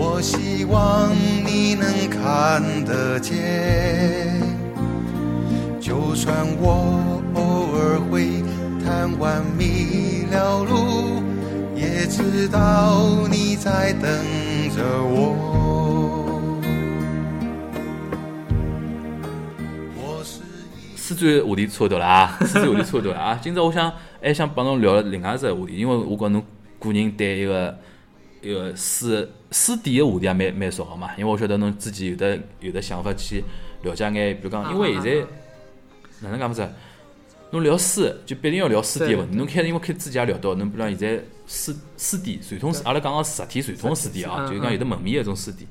我希望你能看得见。就算我偶尔会贪玩迷了路，也知道你在等着我。我是一四川话题错掉了啊，四川话题错掉了啊。今朝我想还想帮侬聊另外一只话题，因为我觉侬个人对一个一个书书店个话题也蛮蛮少个嘛。因为我晓得侬之前有的有的想法去了解眼，比如讲，因为现在哪能讲法子？侬聊书就必定要聊书店个问题。侬开因为开之前也聊到，侬比如讲现在书书店传统，阿拉讲个实体传统书店啊，嗯就是讲有的门面个一种书店。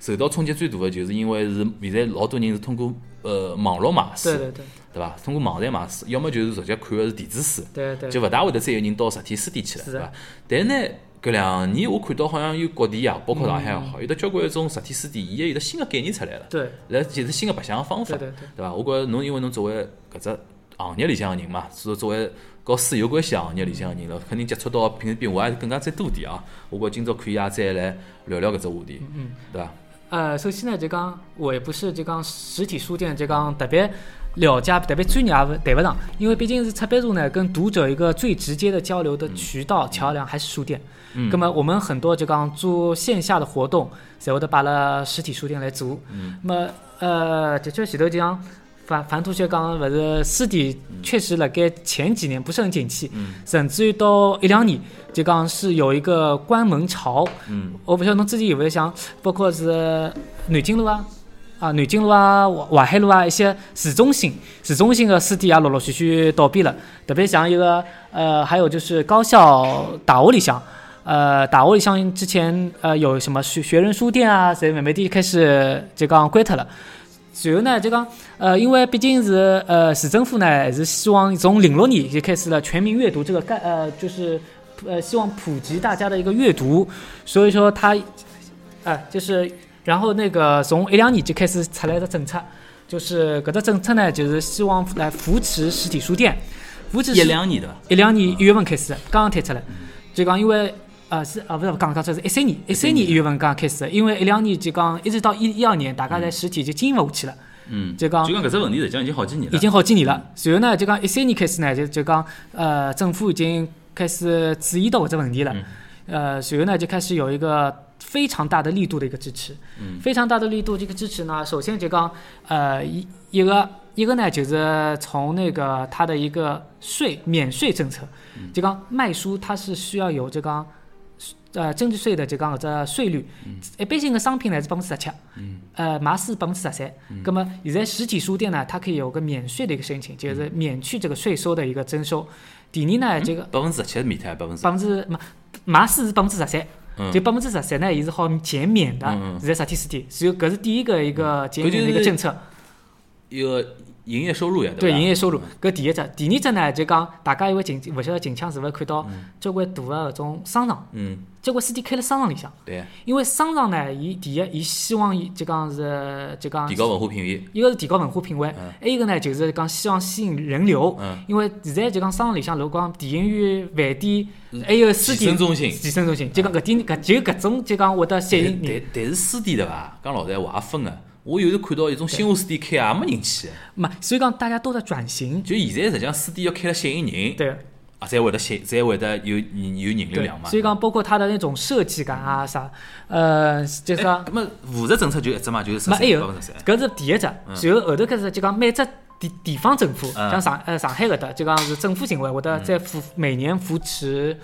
受到冲击最大个就是因为是现在老多人是通过呃网络买书，对对对对伐？通过网站买书，要么就是直接看个是电子书，对对，就勿大会得再有人到实体书店去了，对伐？但呢，搿两年我看到好像有各地啊，包括上海也好，有得交关一种实体书店，伊也有得新的概念出来了，对来就是新的白相个方法，对对对对伐？我觉着侬因为侬作为搿只行业里向个人嘛，所以作为和书有关系行业里向个人了，肯定接触到平时比我还更加再多点啊。我觉着今朝可以也再来聊聊搿只话题，嗯，对伐？呃，首先呢，就讲我也不是就讲实体书店就讲特别了解、特别专业，也勿谈不上，因为毕竟是出版社呢，跟读者一个最直接的交流的渠道、桥梁还是书店。嗯那么我们很多就讲做线下的活动，侪会得摆辣实体书店来做。嗯那么呃，的确前头就讲樊樊同学讲，勿是书店确实辣盖前几年不是很景气，嗯甚至于到一两年就讲是有一个关门潮。嗯我不晓得侬之前有没有想，包括是南京路啊。啊，南京路啊，淮淮海路啊，一些市中心、市中心的书店也陆陆续续倒闭了。特别像一个呃，还有就是高校大学里向，呃，大学里向之前呃有什么学学人书店啊，侪慢慢地开始就讲关脱了。随后呢，就讲呃，因为毕竟是呃市政府呢，还是希望从零六年就开始了全民阅读这个概呃，就是呃希望普及大家的一个阅读，所以说它呃就是然后那个从一两年就开始出来的政策，就是搿只政策呢，就是希望来扶持实体书店，扶持一两年对伐？一两年一月份开始，刚刚推出来，就讲因为呃是啊不是刚刚这是一三年，一三年一月份刚刚开始的，因为一两年就讲一直到一一二年，大家在实体就经营勿下去了，嗯，就讲就讲搿只问题实际上已经好几年了，已经好几年了。随后呢，就讲一三年开始呢，就就讲呃政府已经开始注意到搿只问题了，呃随后呢就开始有一个非常大的力度的一个支持，嗯非常大的力度这个支持呢，首先就讲呃一一个一个呢就是从那个它的一个税免税政策，就讲卖书它是需要有这个。呃，增值税的就讲搿只税率，一般性的商品呢是百分之十七，呃，买四百分之十三。那么现在实体书店呢，它可以有个免税的一个申请，就是免去这个税收的一个征收。第二呢，这个百分之十七是免脱，百分之百分之买买书是百分之十三，嗯就百分之十三呢，伊是好减免的嗯嗯，是在实体书店。所以搿是第一个一个减免的一个政策。一个营业收入呀，对伐？营业收入，搿第一只，第二只呢就讲大家因为近勿晓得近腔是勿是看到交关大个搿种商场，嗯，交关书店开了商场里向。对，因为商场呢，伊第一，伊希望伊就讲是就讲提高文化品位，一个是提高文化品位，还有一个呢就是讲希望吸引人流。嗯因为现在就讲商场里向，如果讲电影院、饭店，还有书店、健身中心健身中心，就讲搿点搿就搿种就讲会得吸引但人。但是书店对伐？讲老实闲话也分个。我有时看到一种新华书店开也没人去，嘛，所以讲大家都在转型。就现在实际上书店要开了吸引人，对。啊，才会得吸，才会得有有人流量，嘛。所以讲包括它的那种设计感啊啥，呃，就是讲哎，咁么扶持政策就一只嘛，就是十三。搿是第一只，随后后头开始就讲每只地地方政府，嗯。像上呃上海搿搭就讲是政府行为，会得再扶每年扶持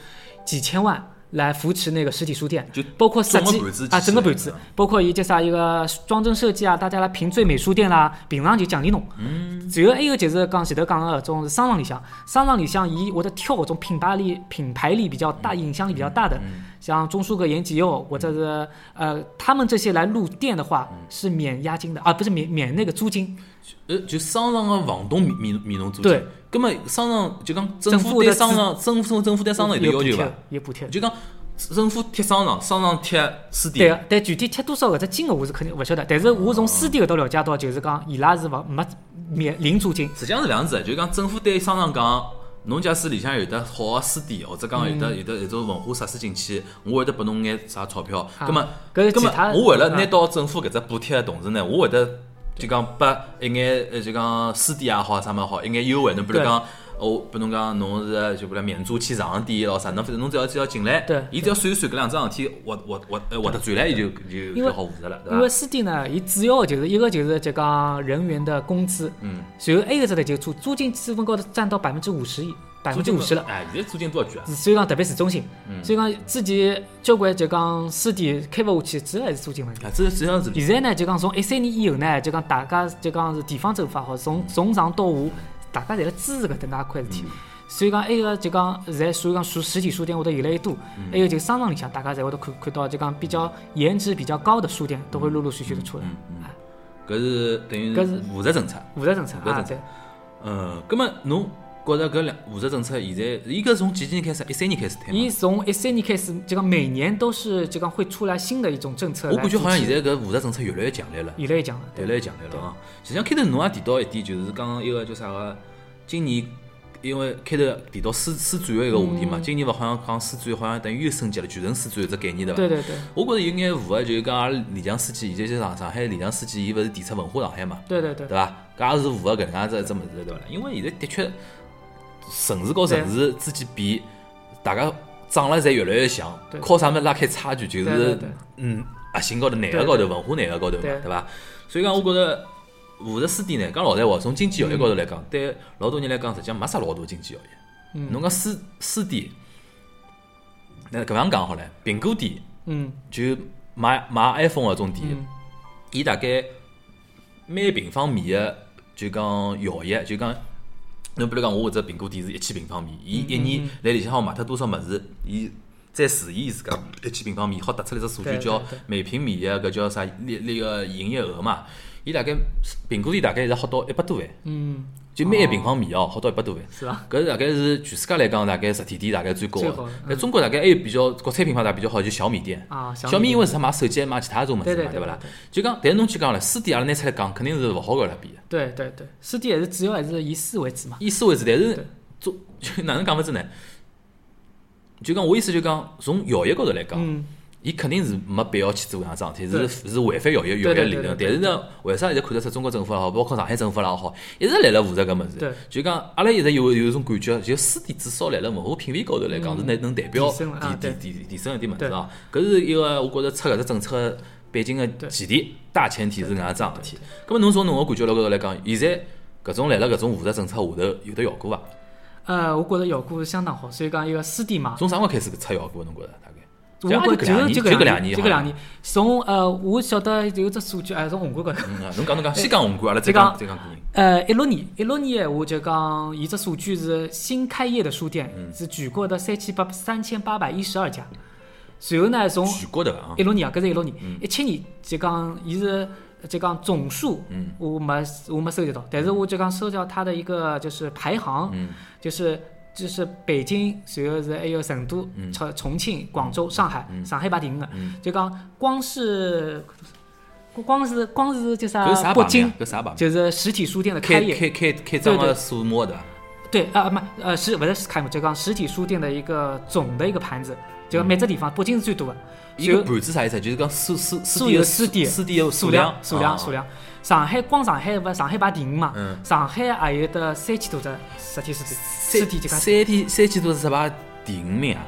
几千万来扶持那个实体书店，就包括设计啊，整个盘子，包括伊叫啥一个装帧设计啊，大家来评最美书店啦，平常就奖励侬。嗯。然后还有就是讲前头讲个搿种商场里向，商场里向伊会得挑搿种品牌力、品牌力比较大、影响力比较大的，像中书阁、延吉佑或者是呃，他们这些来入店的话是免押金的啊，不是免免那个租金。呃，就商场个房东免免免侬租金。对。葛么商场就讲政政府对商场，政府政府对商场有得要求伐有补贴？。就讲政府贴商场，商场贴书对店。个，但具体贴多少搿只金额我是肯定勿晓得，但是我从书店搿搭了解到，就是讲伊拉是勿没免零租金。实际上是搿样子的，就讲政府对商场讲，侬假使里向有得好个书店，或者讲有得有得有种文化设施进去，我会得拨侬眼啥钞票。啊葛么，搿是葛么我为了啊拿到政府搿只补贴的同时呢，我会得就讲拨一眼呃就讲书店也好啥么好，一眼优惠。侬比如对讲。我拨侬讲，侬是就比如免租去场地咯啥，侬反正侬只要只要进来，对伊只要算一算搿两桩事体，活活活呃活得转来，伊就就就好负责了，对因为伐？书店呢，伊主要的就是一个就是就讲人员的工资，嗯，然后还有一只呢就租租金成分高头占到百分之五十以百分之五十了。哎，现在租金多少贵啊？所以讲特别市中心，嗯所以讲之前交关就讲书店开勿下去，主要还是租金问题。啊，这实际上是现在呢，就讲从一三年以后呢，就讲大家就讲是地方政府也好，从从上到下，大家侪辣支持搿搭那块事体。所以讲，还有个就讲，现在所以讲书实体书店会得越来越多，还有就商场里向，大家侪会得看看到就讲比较颜值比较高的书店，都会陆陆续续的出来。啊，搿是等于搿是扶持政策。扶持政策啊，对，嗯，葛么侬觉着搿两扶持政策现在，伊搿从几几年开始？一三年开始推伊？从一三年开始，就讲每年都是就讲会出来新的一种政策来我。感觉好像现在搿扶持政策越来越强烈了，越来越强了，越来越强烈了啊！实际上开头侬也提到一点，就是讲一个叫啥个，今年。因为开头提到书书展个一个话题嘛，今年勿好像讲书展好像等于又升级了，全城书展这概念对伐？对对对我觉着有眼符合，就是讲阿拉李强书记，现在就上上海李强书记，伊勿是提出文化上海嘛？对对对对伐？搿也是符合搿能介子一只物事，对伐？因为现在的确城市和城市之间比，大家长了侪越来越像，靠啥物事拉开差距？就是嗯，核心高头、内对核高头、文化内核高头嘛，对对伐？所以讲，我觉着扶持书店呢，讲老实闲话，从经济效益高头来讲，对老多人来讲，实际上没啥老多经济效益。嗯侬讲书书店，那搿样讲好唻，苹果店嗯就买买 iPhone 搿种店。嗯伊大概每平方米的就讲效益，就讲侬比如讲，我搿只苹果店是一千平方米，伊一年来里向好卖脱多少物事，伊再除以自家一千平方米，好得出来只数据叫每平米个搿叫啥那那个营业额嘛。伊大概苹果店大概现在好到一百多万，嗯，就每一平方米哦，好到一百多万。是吧？搿大概是全世界来讲，大概实体店大概最高的最好的。那中国大概还有比较国产品牌大概比较好，就小米店。啊小米因为是他卖手机，卖其他种物事嘛，对勿啦？就讲，但是侬去讲了，书店阿拉拿出来讲，肯定是勿好搿来比的。对对对，书店还是主要还是以书为主嘛。以书为主，但是对做就哪能讲法子呢？就讲我意思就讲，从效益高头来讲，嗯，伊肯定是没必要去做搿样桩事体，是是违反效益效益对对理论。但是呢，为啥现在看得出中国政府也好，包括上海政府也好，一直来辣扶持搿物对事？就讲阿拉一直有有一种感觉，就书店至少来辣文化品味高头来讲，是能能代表提提提提提升一点物事对啊。搿是一个我觉着出搿只政策背景个前提，大前提是搿样桩事体。葛末侬从侬个感觉辣高头来讲，现在搿种来辣搿种扶持政策下头有得效果伐？呃，我觉着效果是相当好，所以讲一个书店嘛，从啥辰光开始出效果？侬觉着？我就觉着就就搿两年，就搿两年就搿两年。从呃，我晓得有只数据，哎，从宏观高头。嗯啊，侬讲侬讲，先讲宏观，阿拉再就讲讲再讲个人。呃，一六年，一六年闲话就讲，伊只数据是新开业的书店嗯是全国的三千八三千八百一十二家，随后呢，从全国的啊一，六年啊，搿是一六年，一七年就讲伊是就讲总数，嗯我没我没收集到，但是我就讲收集到它的一个就是排行，嗯就是就是北京，随后是还有成都、嗯重重庆、广州、上海，上海排第五个，嗯就讲光是光是光是就搿是啥北京啥？就是实体书店的业，开开开开张对对个数目的，对啊，没呃是不是开幕？就讲实体书店的一个总的一个盘子，就讲每只地方，北京是最多的，一个盘子啥意思？就是讲书书书店的有书店书店的数量数量数。量。上海光上海勿上海排第五嘛，嗯。上海也有得三千多只实体书店，三实体这家三天三千多只排第五名啊？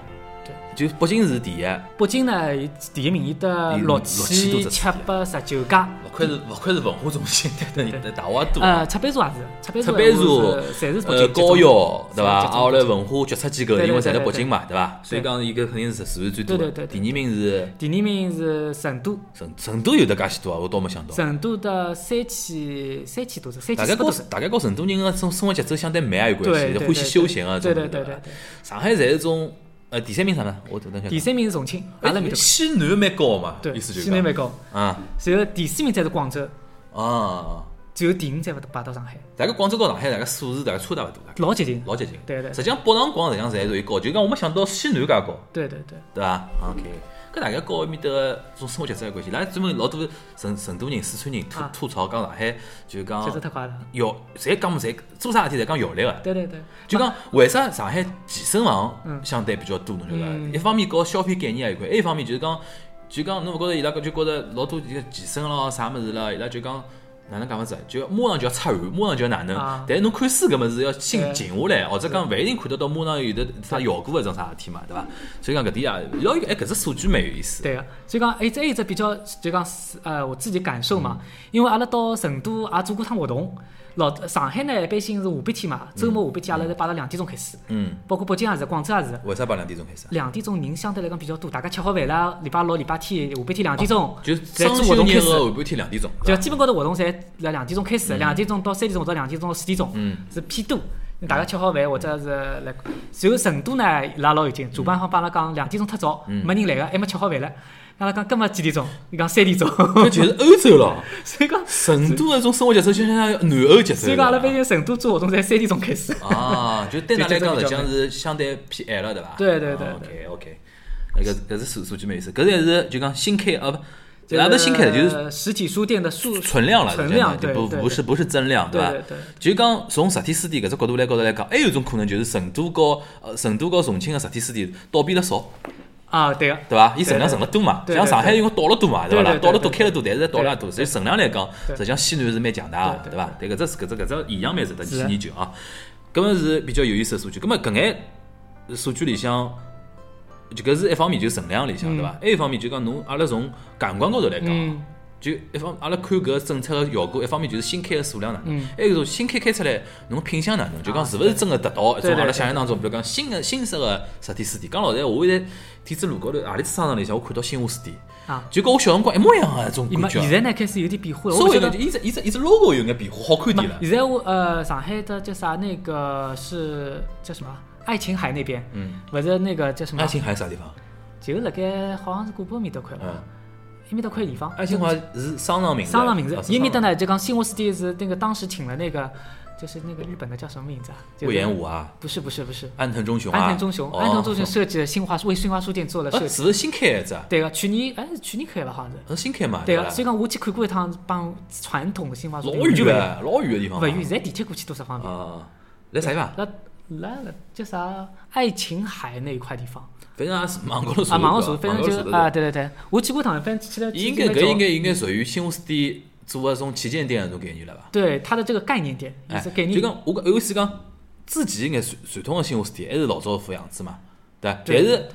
对，就北京是第一，北京呢，伊第一名，伊得六六千多只七百十九家，勿愧是勿愧是文化中心，对对，大话多。呃，出版社也是，赤坂茶赤坂茶侪是北呃，高校对伐？啊，后来文化决策机构，对对因为侪辣对对北京嘛，对伐？所以讲伊搿肯定是数量最多的。对对对对第二名是第二名是成都，成成都有得介许多啊，我倒没想到。成都的三千三千多少，三大概跟千四百多少。大概跟成都人个生生活节奏相对慢也有关系，对对欢喜休闲啊，对对对对。上海侪是种呃第三名啥呢？我等等下。第三名是重庆，阿拉面哎，头。西南蛮高嘛，对，意思就是讲西南蛮高，啊然后第四名才是广州，啊！只有第五才排到上海，大概广州和上海大概数字大概差大勿多，大概老接近。老接近。对对实际上北上广实际上侪属于高，就讲我没想到西南介高。对对对，对伐？OK，搿大概跟埃面搭个种生活节奏有关系。伊拉专门老多成成都人、四川人吐啊吐槽讲上海，就讲节奏太快了。效，侪讲么侪做啥事体侪讲效率个。对对对，就讲为啥上海健身房嗯相对比较多，侬晓得伐？嗯一方面搞消费概念也有关，还有一方面就是讲，就讲侬勿觉着伊拉搿就觉着老多这个健身咯啥物事啦，伊拉就讲。哪能讲法子？就马上就要出汗，马上就要哪能啊？但是侬看书搿么子要心静下来，或者讲勿一定看得到马上有的啥效果搿种啥事体嘛，对伐？所以讲搿点啊，要有哎搿只数据蛮有意思。对个，所以讲还只一只比较，就讲是呃我自己感受嘛，因为阿拉到成都也做过趟活动，老上海呢一般性是下半天嘛，周末下半天阿拉是摆到两点钟开始，嗯，包括北京也是，广州也是。为啥摆两点钟开始啊？两点钟人相对来讲比较多，大家吃好饭了，礼拜六、礼拜天下半天两点钟，就是在双休日做活动开始。个下半天两点钟，就基本高头活动侪辣两点钟开始，两点钟到三点钟到两点钟到四点钟，嗯。是偏多。大家吃好饭或者是来，然后成都呢，伊拉老有劲，主办方帮阿拉讲两点钟太早，嗯。没人来个，还没吃好饭唻。阿拉讲搿么几点钟？伊讲三点钟。搿就是欧洲咯。所以讲，成都那种生活节奏就像南欧节奏所以讲阿拉毕竟成都做活动侪三点钟开始。啊，就对㑚来讲，实际上是相对偏晚了，对伐？对对对 OK OK，搿搿是数数据蛮有意思，搿才是就讲新开啊不，也不是新开的，就是呃实体书店的数存量了，存量，不不是不是增量，伐？对对对就讲从实体书店搿只角度来高头来讲，还有一种可能就是成都和呃成都和重庆的实体书店倒闭了少，啊，对个，对伐？伊存量存了多嘛，像上海因为倒了多嘛，对伐啦？倒了多开了多，但是倒了也多，所以存量来讲，实际上西南是蛮强大个，对伐对搿只是搿只搿只现象蛮值得去研究啊。搿么是比较有意思个数据。搿么搿眼数据里向，就搿是一方面就存量里向，对伐？还有一方面就讲侬阿拉从感官高头来讲。嗯，就一方阿拉看搿政策个效果，一方面就是新开个数量哪能，嗯还有一种新开开出来，侬品相哪能，就讲是勿是真个达到一种阿拉想象当中，比如讲新个新式个实体书店。讲老实闲话，我现在天子路高头何里只商场里向，我看到新华书店，啊，就跟我小辰光一模一样个一种感觉啊。现在呢开始有点变化了，稍微有点，伊只伊只伊只 logo 有眼变化，好看点了。现在我呃上海的叫啥那个是叫什么爱琴海那边，嗯，勿是那个叫什么爱？琴海啥地方？就辣盖好像是古坡面搭块吧嗯，埃面搭块地方。爱新华是商场名字。商场名字伊面搭呢就讲新华书店是那个当时请了那个就是那个日本的叫什么名字啊？魏延武啊，不是不是不是，安藤忠雄啊，安藤忠雄，哦安藤忠雄设计的新华为新华书店做了设呃，计。是不是新开的一只啊？对个，去年哎是去年开了好像是。是新开嘛？伐对个，所以讲我去看过一趟，帮传统的新华书老店完全勿，远啊，老远个地方嘛。勿远，现在地铁过去多少方便？啊，来啥地方？那来了叫啥爱琴海那一块地方。反正也是网高头啊，网上查查，反正就啊，对对对，我去过趟，反正去了。应该搿应该应该属于新华书店做个种旗舰店的种概念了吧？对它的这个概念店，也哎是概，念就讲我讲有时讲之前眼传传统个新华书店还是老早副样子嘛，对伐？但是对对对。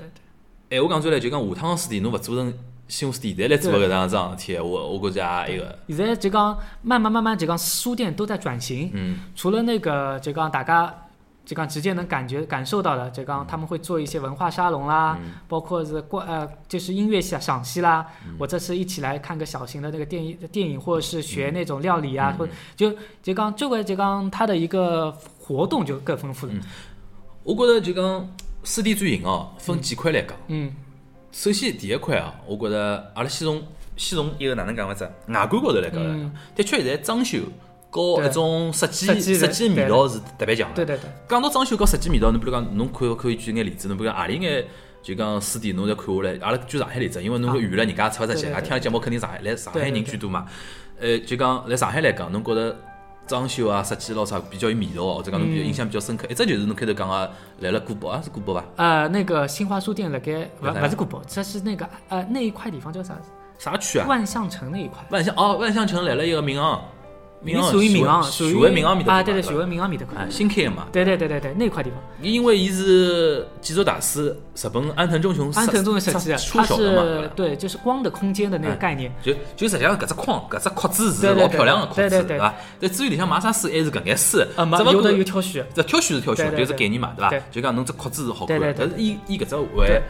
对闲话讲出来，就讲下趟个书店侬勿做成新华书店现在来做个搿桩桩事体，我我估计也一个，现在就讲慢慢慢慢就讲书店都在转型，嗯。除了那个就讲大家就讲直接能感觉感受到的，就讲他们会做一些文化沙龙啦，嗯。包括是过呃就是音乐赏赏析啦，或者是一起来看个小型的那个电影电影，或者是学那种料理啊，嗯。或者就就讲这个就讲它的一个活动就更丰富了，我觉着就讲书店转型哦，分几块来讲。嗯。首先第一块啊，我觉着阿拉先从先从一个哪能讲法子，外观高头来讲来讲嗯，的确现在装修和对一种设计设计味道是特别强的。对对对，讲到装修和设计味道，侬比如讲，侬可以可以举眼例子，侬比如讲何里眼就讲书店，侬再看下来，阿拉举上海例子，因为侬啊远了，人家出勿出去，对对对阿听了节目肯定上海来上海人居多嘛。呃，就讲来上海来讲，侬觉着装修啊、设计咯啥比较有味道哦，或者讲侬比较嗯印象比较深刻，一只就是侬开头讲个来了古堡啊，是古堡伐？呃，那个新华书店辣盖不在哪不是古堡，这是那个呃那一块地方叫啥？啥区啊？万象城那一块。万象哦，万象城来了一个闵行，闵行属于闵行，徐属于汇闵行面搭啊，对对，对徐汇闵行面搭块啊，。新开的嘛。对对对对对，那块地方，因为伊是建筑大师，日本安藤忠雄安藤忠雄设计的，出它手的嘛。是对，就是光的空间的那个哎概念。就就实际上搿只框，搿只框子是老漂亮的框子，对对对伐？但至于里向买啥书，还是搿眼书，只不过有挑选，这挑选是挑选，就是概念嘛，对伐对？就讲侬只框子是好看但是伊伊搿只为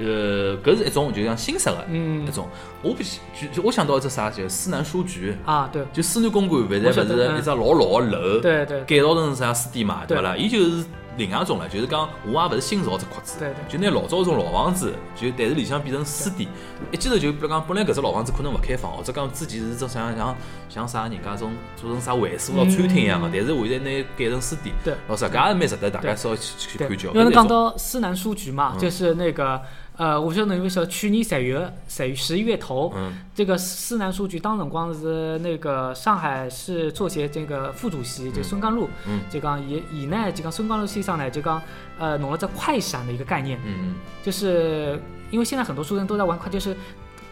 呃，搿是一种就像新式的嗯一种。我不就就我想到一只啥，就思南书局。啊，对就思南公馆，现在勿我晓得嗯是一只老老的楼，对对改造成啥书店嘛，对啦？伊就是另外一种了，就是讲我也勿是新造只壳子，对对就拿老早种老房子，就但是里向变成书店。一记头就比如讲，本来搿只老房子可能勿开放，或者讲之前是只像像像啥人家种做成啥会所咯、嗯餐厅一样的，但是现在拿改成书店，对老实讲也蛮值得大家稍微去去对看叫。，因为侬讲到思南书局嘛，嗯就是那个呃，我不晓得侬有没有晓得，去年十月十十一月头，嗯。这个思南书局当辰光是那个上海市作协这个副主席，就孙刚路，嗯。就讲以以呢，就讲孙刚路先生呢，就讲呃弄了这快闪的一个概念，嗯就是因为现在很多书生都在玩快，就是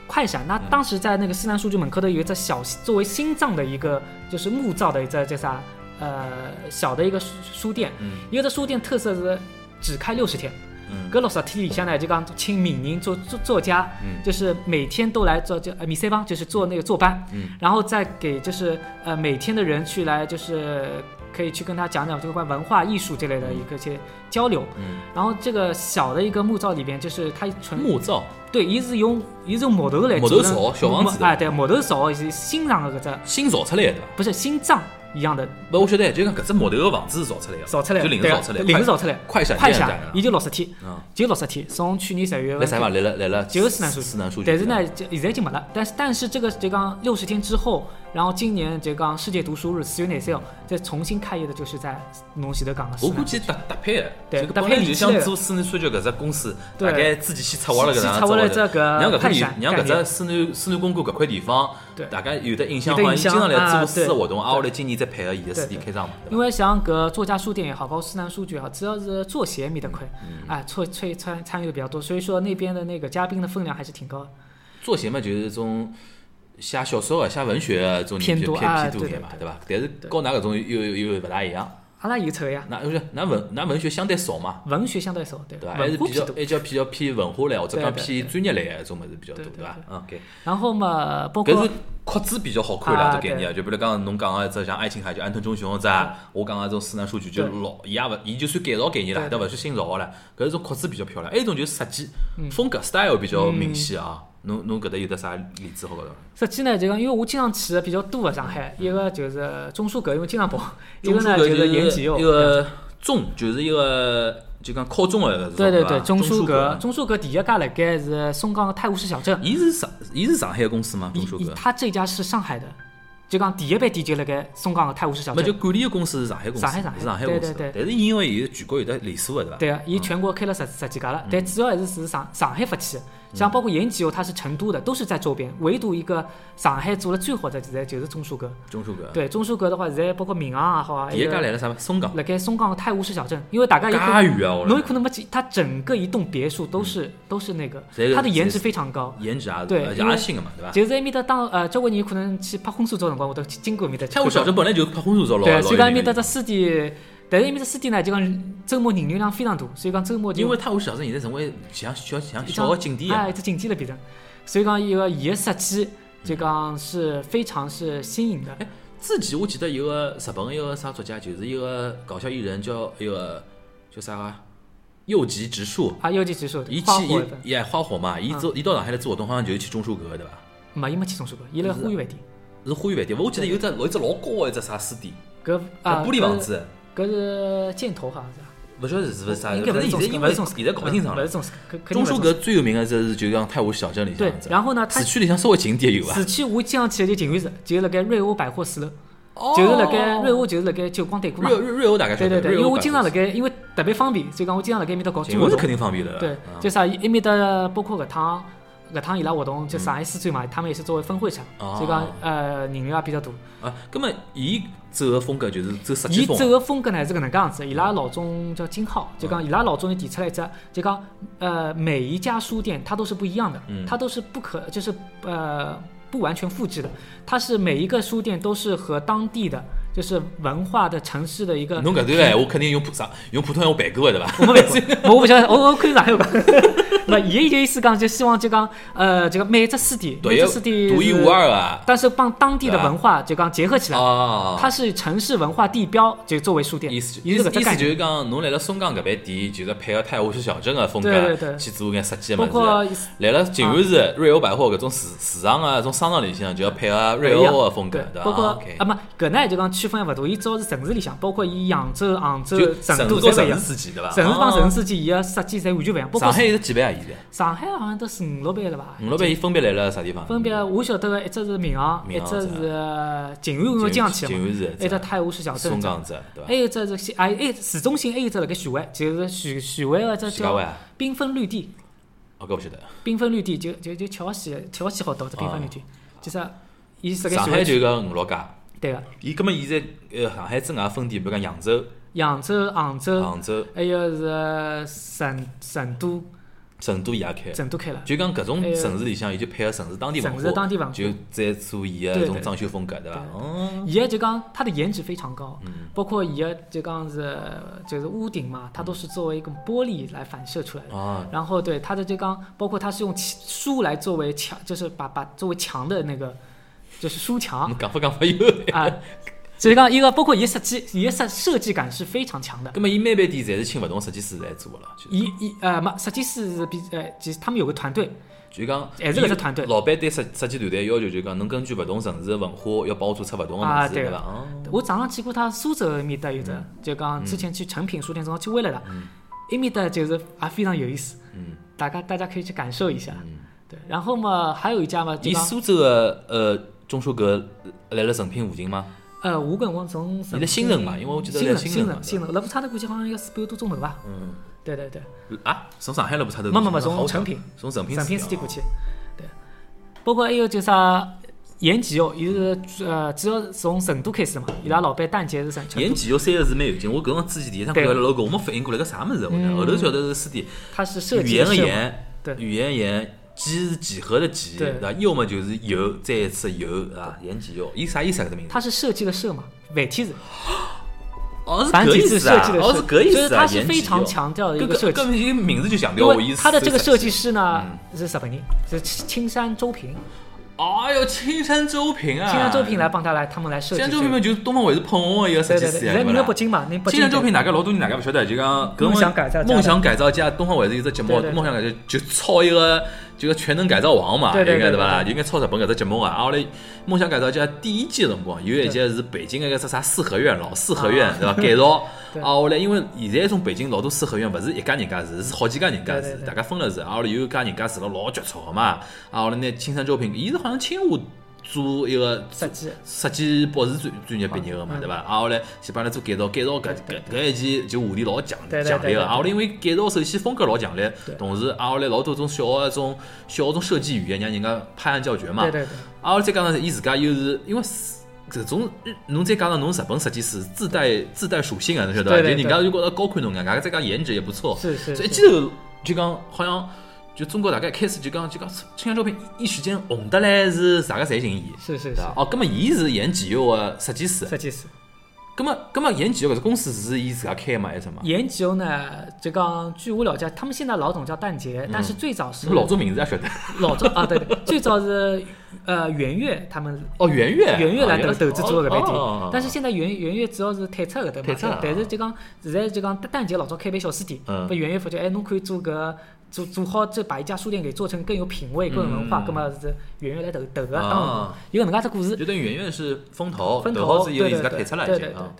快闪。那嗯。当时在那个思南书局门口的有一个小作为心脏的一个就是木造的一只叫啥呃小的一个书书店，嗯。一个这书店特色是只开六十天。嗯。搿六十天里向呢，就讲请名人作作作家，嗯。就是每天都来做就呃米塞帮，就是做那个坐班，嗯。然后再给就是呃每天的人去来就是可以去跟他讲讲这个关于文化艺术之类的一个些交流。嗯，然后这个小的一个木造里边，就是它纯木造？对，伊是用伊是用木头来木头做的烧小房子的。哎，对，木头造是新上的搿只新造出来的？不是心脏一样的不，我晓得，就讲搿只木头个房子是造出来个，造出来，就临时造出来，临时造出来，快闪快闪电这样的，伊就六十天，嗯，就六十天，从去年十月份来啥嘛？来了来了，就是四南书四南书局，但是呢，现在已经没了。但是但是这个就讲六十天之后，然后今年就讲世界读书日四月廿三号再重新开业的，就是在侬前头讲的。我估计搭搭配的，对搭配本来就想做思南书局搿只公司，对。大概自己先策划了搿样策划了这个让搿块地快闪，让搿只思南思南公馆搿块地方，对。大家有的印象，好像有的印象经常来啊做书的对活动，啊，对后来今年再配合伊的书店对开张嘛，对因伐？为像搿作家书店也好，包括思南书局也好，只要是作协面的块，嗯哎，参参参参与的比较多，所以说那边的那个嘉宾的分量还是挺高的。作协嘛，就是种写小说个、写文学的这种人偏就偏偏多眼嘛，对对伐？但是跟㑚搿种又又又勿大一样，阿拉有抽呀，㑚就是㑚文㑚文学相对少嘛，文学相对少，对，对伐？还是比较。还叫比较偏文化类，或者讲偏专业类的这种物事比较多，对伐？嗯。然后嘛，包括搿是壳子比较好看啊两只概念啊，就比如讲侬讲个一只像爱琴海，就安藤忠雄个只，我讲个这种思南书局就对老，伊也勿，伊就算改造概念啦，对但勿算新造个了。搿是种壳子比较漂亮，还有一种就是设计嗯风格 style 比较明显啊。侬侬搿搭有得啥例子好搿个？实际呢，就讲因为我经常去的比较多的上海，一个就是钟书阁，因为经常跑；一个呢就是延吉哦一。个钟，就是一个就讲考中个对对对，中中书阁，阁。中书阁第一家辣盖是松江的泰晤士小镇，伊是上伊是上海个公司吗？伊中书阁？他这家是上海的，就讲第一班店就辣盖松江的泰晤士小没就。管理个公司是上海公司，上海上海上海公司对对对。但是因为伊是全国有得连锁个对伐？对啊，伊全国开了十十几家了，但主要还是是上上海发起的。像包括延吉哦，它是成都的，都是在周边，唯独一个上海做的最好的现在就是钟书阁。钟书阁。对，钟书阁的话，现在包括闵行也好啊，第一家来了啥么？松江。辣盖松江的泰晤士小镇，因为大家有可介远啊！我侬有可能没记，它整个一栋别墅都是、都是那个，它的颜值非常高。颜值也是对也是新个嘛，对伐？就是埃面搭当呃，交关人有可能去拍婚纱照辰光，会得经过埃面搭去泰晤小镇本来就拍婚纱照老对，老所以讲埃面搭有名的只书店，但是埃面只书店呢，就讲周末人流量非常大，所以讲周末就因为泰晤小镇现在成为像小像一小个景点哎，啊，一只景点了变成。所以讲伊个伊个设计就讲是非常是新颖的。之前我记得有个日本一个啥作家，就是一个搞笑艺人叫一个叫啥个右吉直树，啊，右吉直树伊去花火的，伊也花火嘛，伊走伊到上海来做活动，好像就是去钟书阁对伐？没伊没去钟书阁，伊辣花园饭店。是花园饭店，我记得有只有一只老高个一只啥书店，搿啊，玻璃房子，搿是箭头好像是吧。勿晓得是勿是啥，应该勿是现在因为勿是现在搞勿清爽了勿是。中式，肯肯定中书阁最有名的就是就讲泰晤士小镇里向对，然后呢，市区里向稍微近点有伐？市区我经常去的就静安寺，就是辣盖瑞欧百货四楼，哦就是辣盖瑞欧，就是辣盖九光对过嘛瑞。瑞瑞欧大概晓得，对对对，因为我经常辣盖，因为特别方便，所以讲我经常辣盖埃面搭搞静园是。肯定方便的。对，嗯就啥埃面搭包括搿趟搿趟伊拉活动，就上海书展嘛，他们也是作为分会场，哦所以讲呃人流也比较多。啊，葛么伊走个风格就是走设计伊风伊，走个风格呢是搿能介样子，伊拉老总叫金浩，就讲伊拉老总就提出来一只，就讲呃每一家书店它都是不一样的，嗯。它都是不可就是呃不完全复制的，它是每一个书店都是和当地的就是文化的城市的一个侬搿段闲话肯定用普上用普通闲话背过的对伐？我没背过，我不晓得，我我看上海话。那伊个意思讲，就希望就讲，呃，这个每只书店，独一每只书店独一无二啊！但是帮当地的文化就讲结合起来，哦，它是城市文化地标，就作为书店。意思就伊意思意思就是讲，侬来了松江搿边店，就是配合泰晤士小镇个风格去做眼设计个包括物事。来了静安寺瑞欧百货搿种市市场个搿种商场里向，就要配合瑞欧个风格，对伐？包括啊么搿呢就讲区分还勿大，伊主要是城市里向，包括伊扬州、杭州就、成都侪勿一样。之间，对伐？城市帮城哦市之间，伊个设计侪完全勿一样。包括上海有几万啊？现在上海好像都是五六班了吧？五六万，伊分别来了啥地方？分别我晓得个一只是闵行，一只是静安，因为经常去静嘛。安寺一只，一只泰晤士小镇松，江子，对伐还？有一只是西，还有哎市中心还有一只辣盖徐汇，就是徐徐汇个只叫？缤纷绿地，哦，搿勿晓得。缤纷绿地就就就七号线七号线好到只缤纷绿地，就是伊是辣盖上海就搿五六家，对个，伊搿么现在呃上海之外分店，比如讲扬州、扬州、杭州，杭州、还有是成成都，成都伊也开。成都开了。就讲搿种城市里向，伊就配合城市当地文化城化，市当地文化。就再做伊个对对。种装修风格，对伐？对。哦，伊个就讲它的颜值非常高，嗯。包括伊个就讲是就是屋顶嘛，它都是作为一个玻璃来反射出来的。啊，然后对它的就讲，包括它是用其书来作为墙，就是把把作为墙的那个，就是书墙侬讲法讲法有。啊。所以讲一个，包括伊个设计，伊个设设计感是非常强的。葛么伊每笔店侪是请勿同设计师来做个了，伊伊呃，嘛，设计师是比呃，其实他们有个团队，就讲还是搿只团队。老板对设设计团队要求就讲，侬根据勿同城市的文化，要帮我做出勿同个物事，啊对。我早上去过他苏州埃面搭有只，嗯。就讲之前去诚品书店正好去微了了，埃面搭就是也非常有意思，嗯。大家大家可以去感受一下。嗯，对，然后嘛，还有一家嘛，就苏州个呃中书阁来了成品附近吗？呃，我跟我从你在新城嘛因为我记得在新城嘛新城新城，那部差头估计好像要四半个多钟头吧。嗯，对对对，啊，从上海路不差头，没没没从成品，从成品成品书店过去，对，包括还有就啥延吉哦，伊是呃主要是从成都开始的嘛，伊拉老板蛋姐是成延吉有三个字蛮有劲，我搿辰光之前第一趟看到 logo，我没反应过来搿啥么子，后头晓得是书店，它是设语言的计的设嘛言，对。语言言，几是几何的几，对对伐？又嘛就是有，再一次有，对伐？延吉有，伊啥意思啊？搿个名字？它是设计的设嘛，繁体字，哦是繁体字搿意思啊设计的，哦是搿意思啊，它是非常有强调的一搿个设计。搿搿名字就强因调我意思。为他的这个设计师呢嗯是日本人，是青山周平，哎呦，青山周平啊，青山周平来帮他来，他们来设计这个。青山周平嘛，就是东方卫视捧红的一个设对对对，计师对伐在北京嘛，你青山周平，大概老多人大概勿晓得，就讲搿梦想改造梦想改造家，东方卫视有只节目对对，对梦想改造就抄一个就个全能改造王嘛，应该对伐？就应该抄日本搿只节目啊。啊，后来梦想改造家第一季的辰光，有一集是北京的一个啥啥四合院，老四合院对伐？改造。后来因为现在从北京老多四合院勿是一家人家住，是好几家人家住大家分了住。啊，后来有一家人家住了老局促个嘛。啊，后来拿，青山周平，伊是好像清华做一个设计设计博士专专业毕业个嘛，嗯对伐？啊，后来去帮伊拉做改造，改造搿搿搿一期就话题老强强烈个。对对啊，后来因为改造首先风格老强烈，同时啊，后来老多种小个种小个种设计语言让人家拍案叫绝嘛对。对对，啊，后来再加上伊自家又是因为是搿种侬再加上侬日本设计师自带自带属性啊，侬晓得伐？就人家就觉着高看侬，人家再加颜值也不错，是是所以一记头就讲好像。就中国大概开始就讲就讲青山照片一时间红得来是啥个侪寻伊，是是是？哦，葛么伊是研几优个设计师，设计师。葛么葛么研几优搿只公司是伊自家开个嘛还是什么？研究呢，就讲据我了解，他们现在老总叫蛋杰，但是最早是是老总名字也晓得。老总啊，对对，最早是呃圆月他们哦，圆月，圆月来投哦投资做搿爿哦店，但是现在圆圆月主要是退出搿出了嘛，但是就讲现在就讲蛋杰老早开爿小书店，嗯不圆月发觉哎，侬可以做搿做做好，这把一家书店给做成更有品位、更有文化，嗯葛么是圆圆来投投个有搿能介只故事，就等于圆圆是风投，分投好头之以后伊自家退出了对对对已经啊。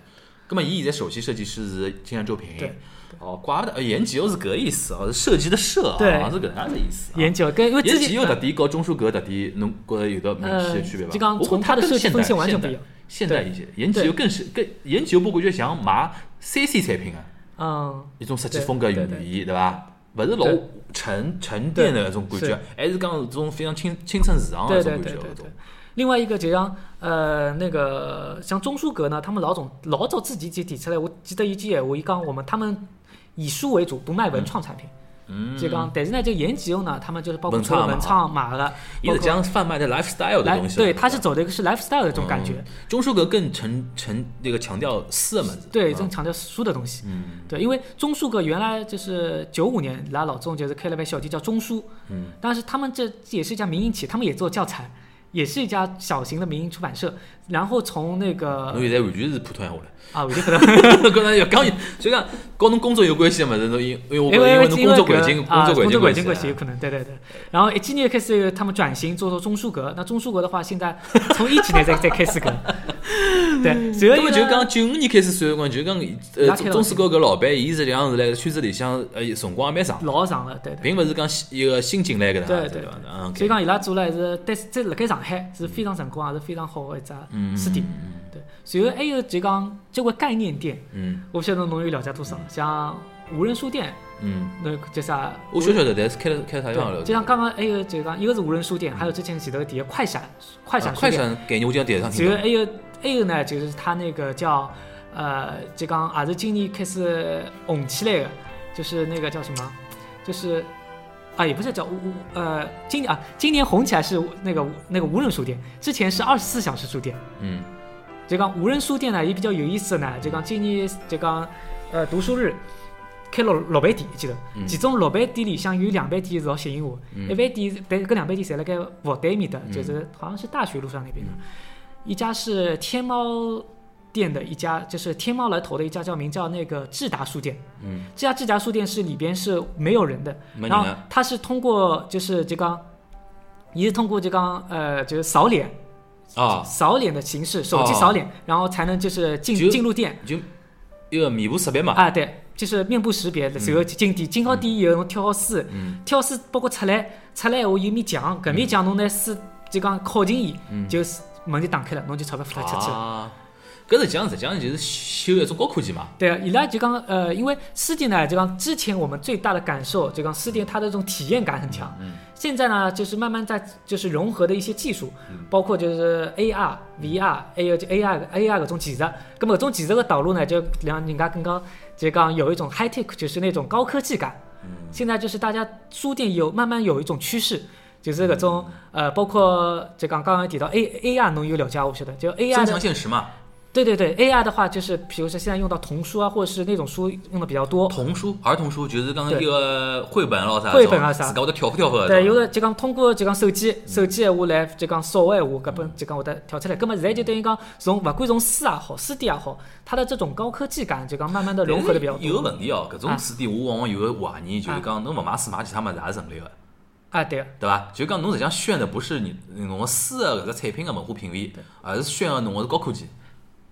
葛么伊现在首席设计师是金山周平对。哦，怪不得，呃研几优是搿意思哦，是设计的设啊，对是搿能介的意思啊。研究跟因为之研几前优特点和中书阁特点，侬觉着有得明显的区别伐？呃就讲从它的设计风险完全不一样现代一些，延吉又更是更研几优，我感觉像买三 C 产品啊。嗯，一种设计风格语言，对伐？勿是老沉沉淀的那种感觉，还是讲是种非常青青春时尚的那种感觉。另外一个就像呃那个像钟书阁呢，他们老总老早自己就提出来，我记得一句闲话，伊讲我们他们以书为主，不卖文创产品。就讲，但是呢，就延吉用呢，他们就是包括文创码的，也是讲贩卖的 lifestyle 的东西。对，他是走的一个是 lifestyle 的这种感觉，钟书阁更成成那个强调四门子。对，更强调书的东西。嗯。对，因为钟书阁原来就是九五年，伊拉老钟就是开了本小店叫钟书，嗯，但是他们这也是一家民营企业，他们也做教材，也是一家小型的民营出版社。然后从那个侬现在完全是普通闲话了。啊，完全可能 搿能要讲，就讲跟侬工作有关系的么子，侬因因为我因为因为侬工作环境啊，工作环境关系系有可能，对对对。然后一几年开始他们转型做做中书阁，那中书阁的话，现在从一几年再再开始个，对，随后那么一个就讲九五年开始算辰光，就讲呃中书阁搿老板，伊实际上是辣圈子里向呃辰光也蛮长，老长了，对对。并勿是讲新一个新进来搿能对对样子伐？嗯，所以讲伊拉做了还是在在辣盖上海是非常成功，也是非常好的一只嗯书店。对，随后还有就讲交关概念店，嗯我不晓得侬有了解多少，像无人书店，嗯，那个叫啥？我晓晓得，但是开了开了啥地方对，了？就像刚刚还有就讲一个是无人书店，还有之前前头提的快闪快闪啊快闪概念，我经常电视上。随后还有还有呢，就是他那个叫呃，就讲也是今年开始红起来的，就是那个叫什么，就是。啊，也不是叫无无呃，今年啊，今年红起来是那个那个无人书店，之前是二十四小时书店。嗯就讲无人书店呢，也比较有意思的呢，就讲今年就讲呃读书日开了六爿店，记得，嗯其中六爿店里向有两爿店是老吸引我，一爿店但搿两爿店侪辣盖复旦面的，就是好像是大学路上那边的，一家是天猫店的一家，就是天猫来投的一家叫名叫那个智达书店，嗯，这家智达书店是里边是没有人的，然后没人了。它是通过就是就讲，你是通过就讲呃就是扫脸。啊，扫脸的形式，手机扫脸，然后才能就是进就进入店。就一个面部识别嘛。啊，对，就是面部识别的，然后进店，进好店以后侬挑好书，嗯。挑书包括出来，出来闲话有面墙，搿面墙侬拿书就讲靠近伊，就是门就打开了，侬就钞票付脱出去了。嗯啊，搿实际上实际上就是修一种高科技嘛。对啊，伊拉就讲呃，因为书店呢，就讲之前我们最大的感受，就讲书店它的这种体验感很强。嗯现在呢，就是慢慢在就是融合的一些技术，嗯包括就是 AR、VR，还有就 AR AR 搿种技术。咁么搿种技术的导入呢，就让人家更加就讲有一种 high tech，就是那种高科技感。嗯现在就是大家书店有慢慢有一种趋势。就是搿种呃，包括就刚刚刚提到 A A R，侬有了解我不晓得，就 A R 增的强现实嘛，对对对，AR 的话就是，比如说现在用到童书啊，或者是那种书用的比较多。童书、儿童书就是讲对一个绘本咯啥，绘本啊啥自家会得跳舞跳舞的。对，有个就讲通过就讲手机，手机闲话来就讲扫个闲话，搿本就讲会得跳出来。葛么现在就等于讲从勿管从书也好，书店也好，它的这种高科技感就讲慢慢的融合的比较多有个。问题哦，搿种啊书店我往往有个怀疑，就是啊讲侬勿买书买其他物事也是成立个，啊，对，对伐？就讲侬实际上炫的不是你侬个书的搿只产品个文化品味，而是炫个侬个是高科技，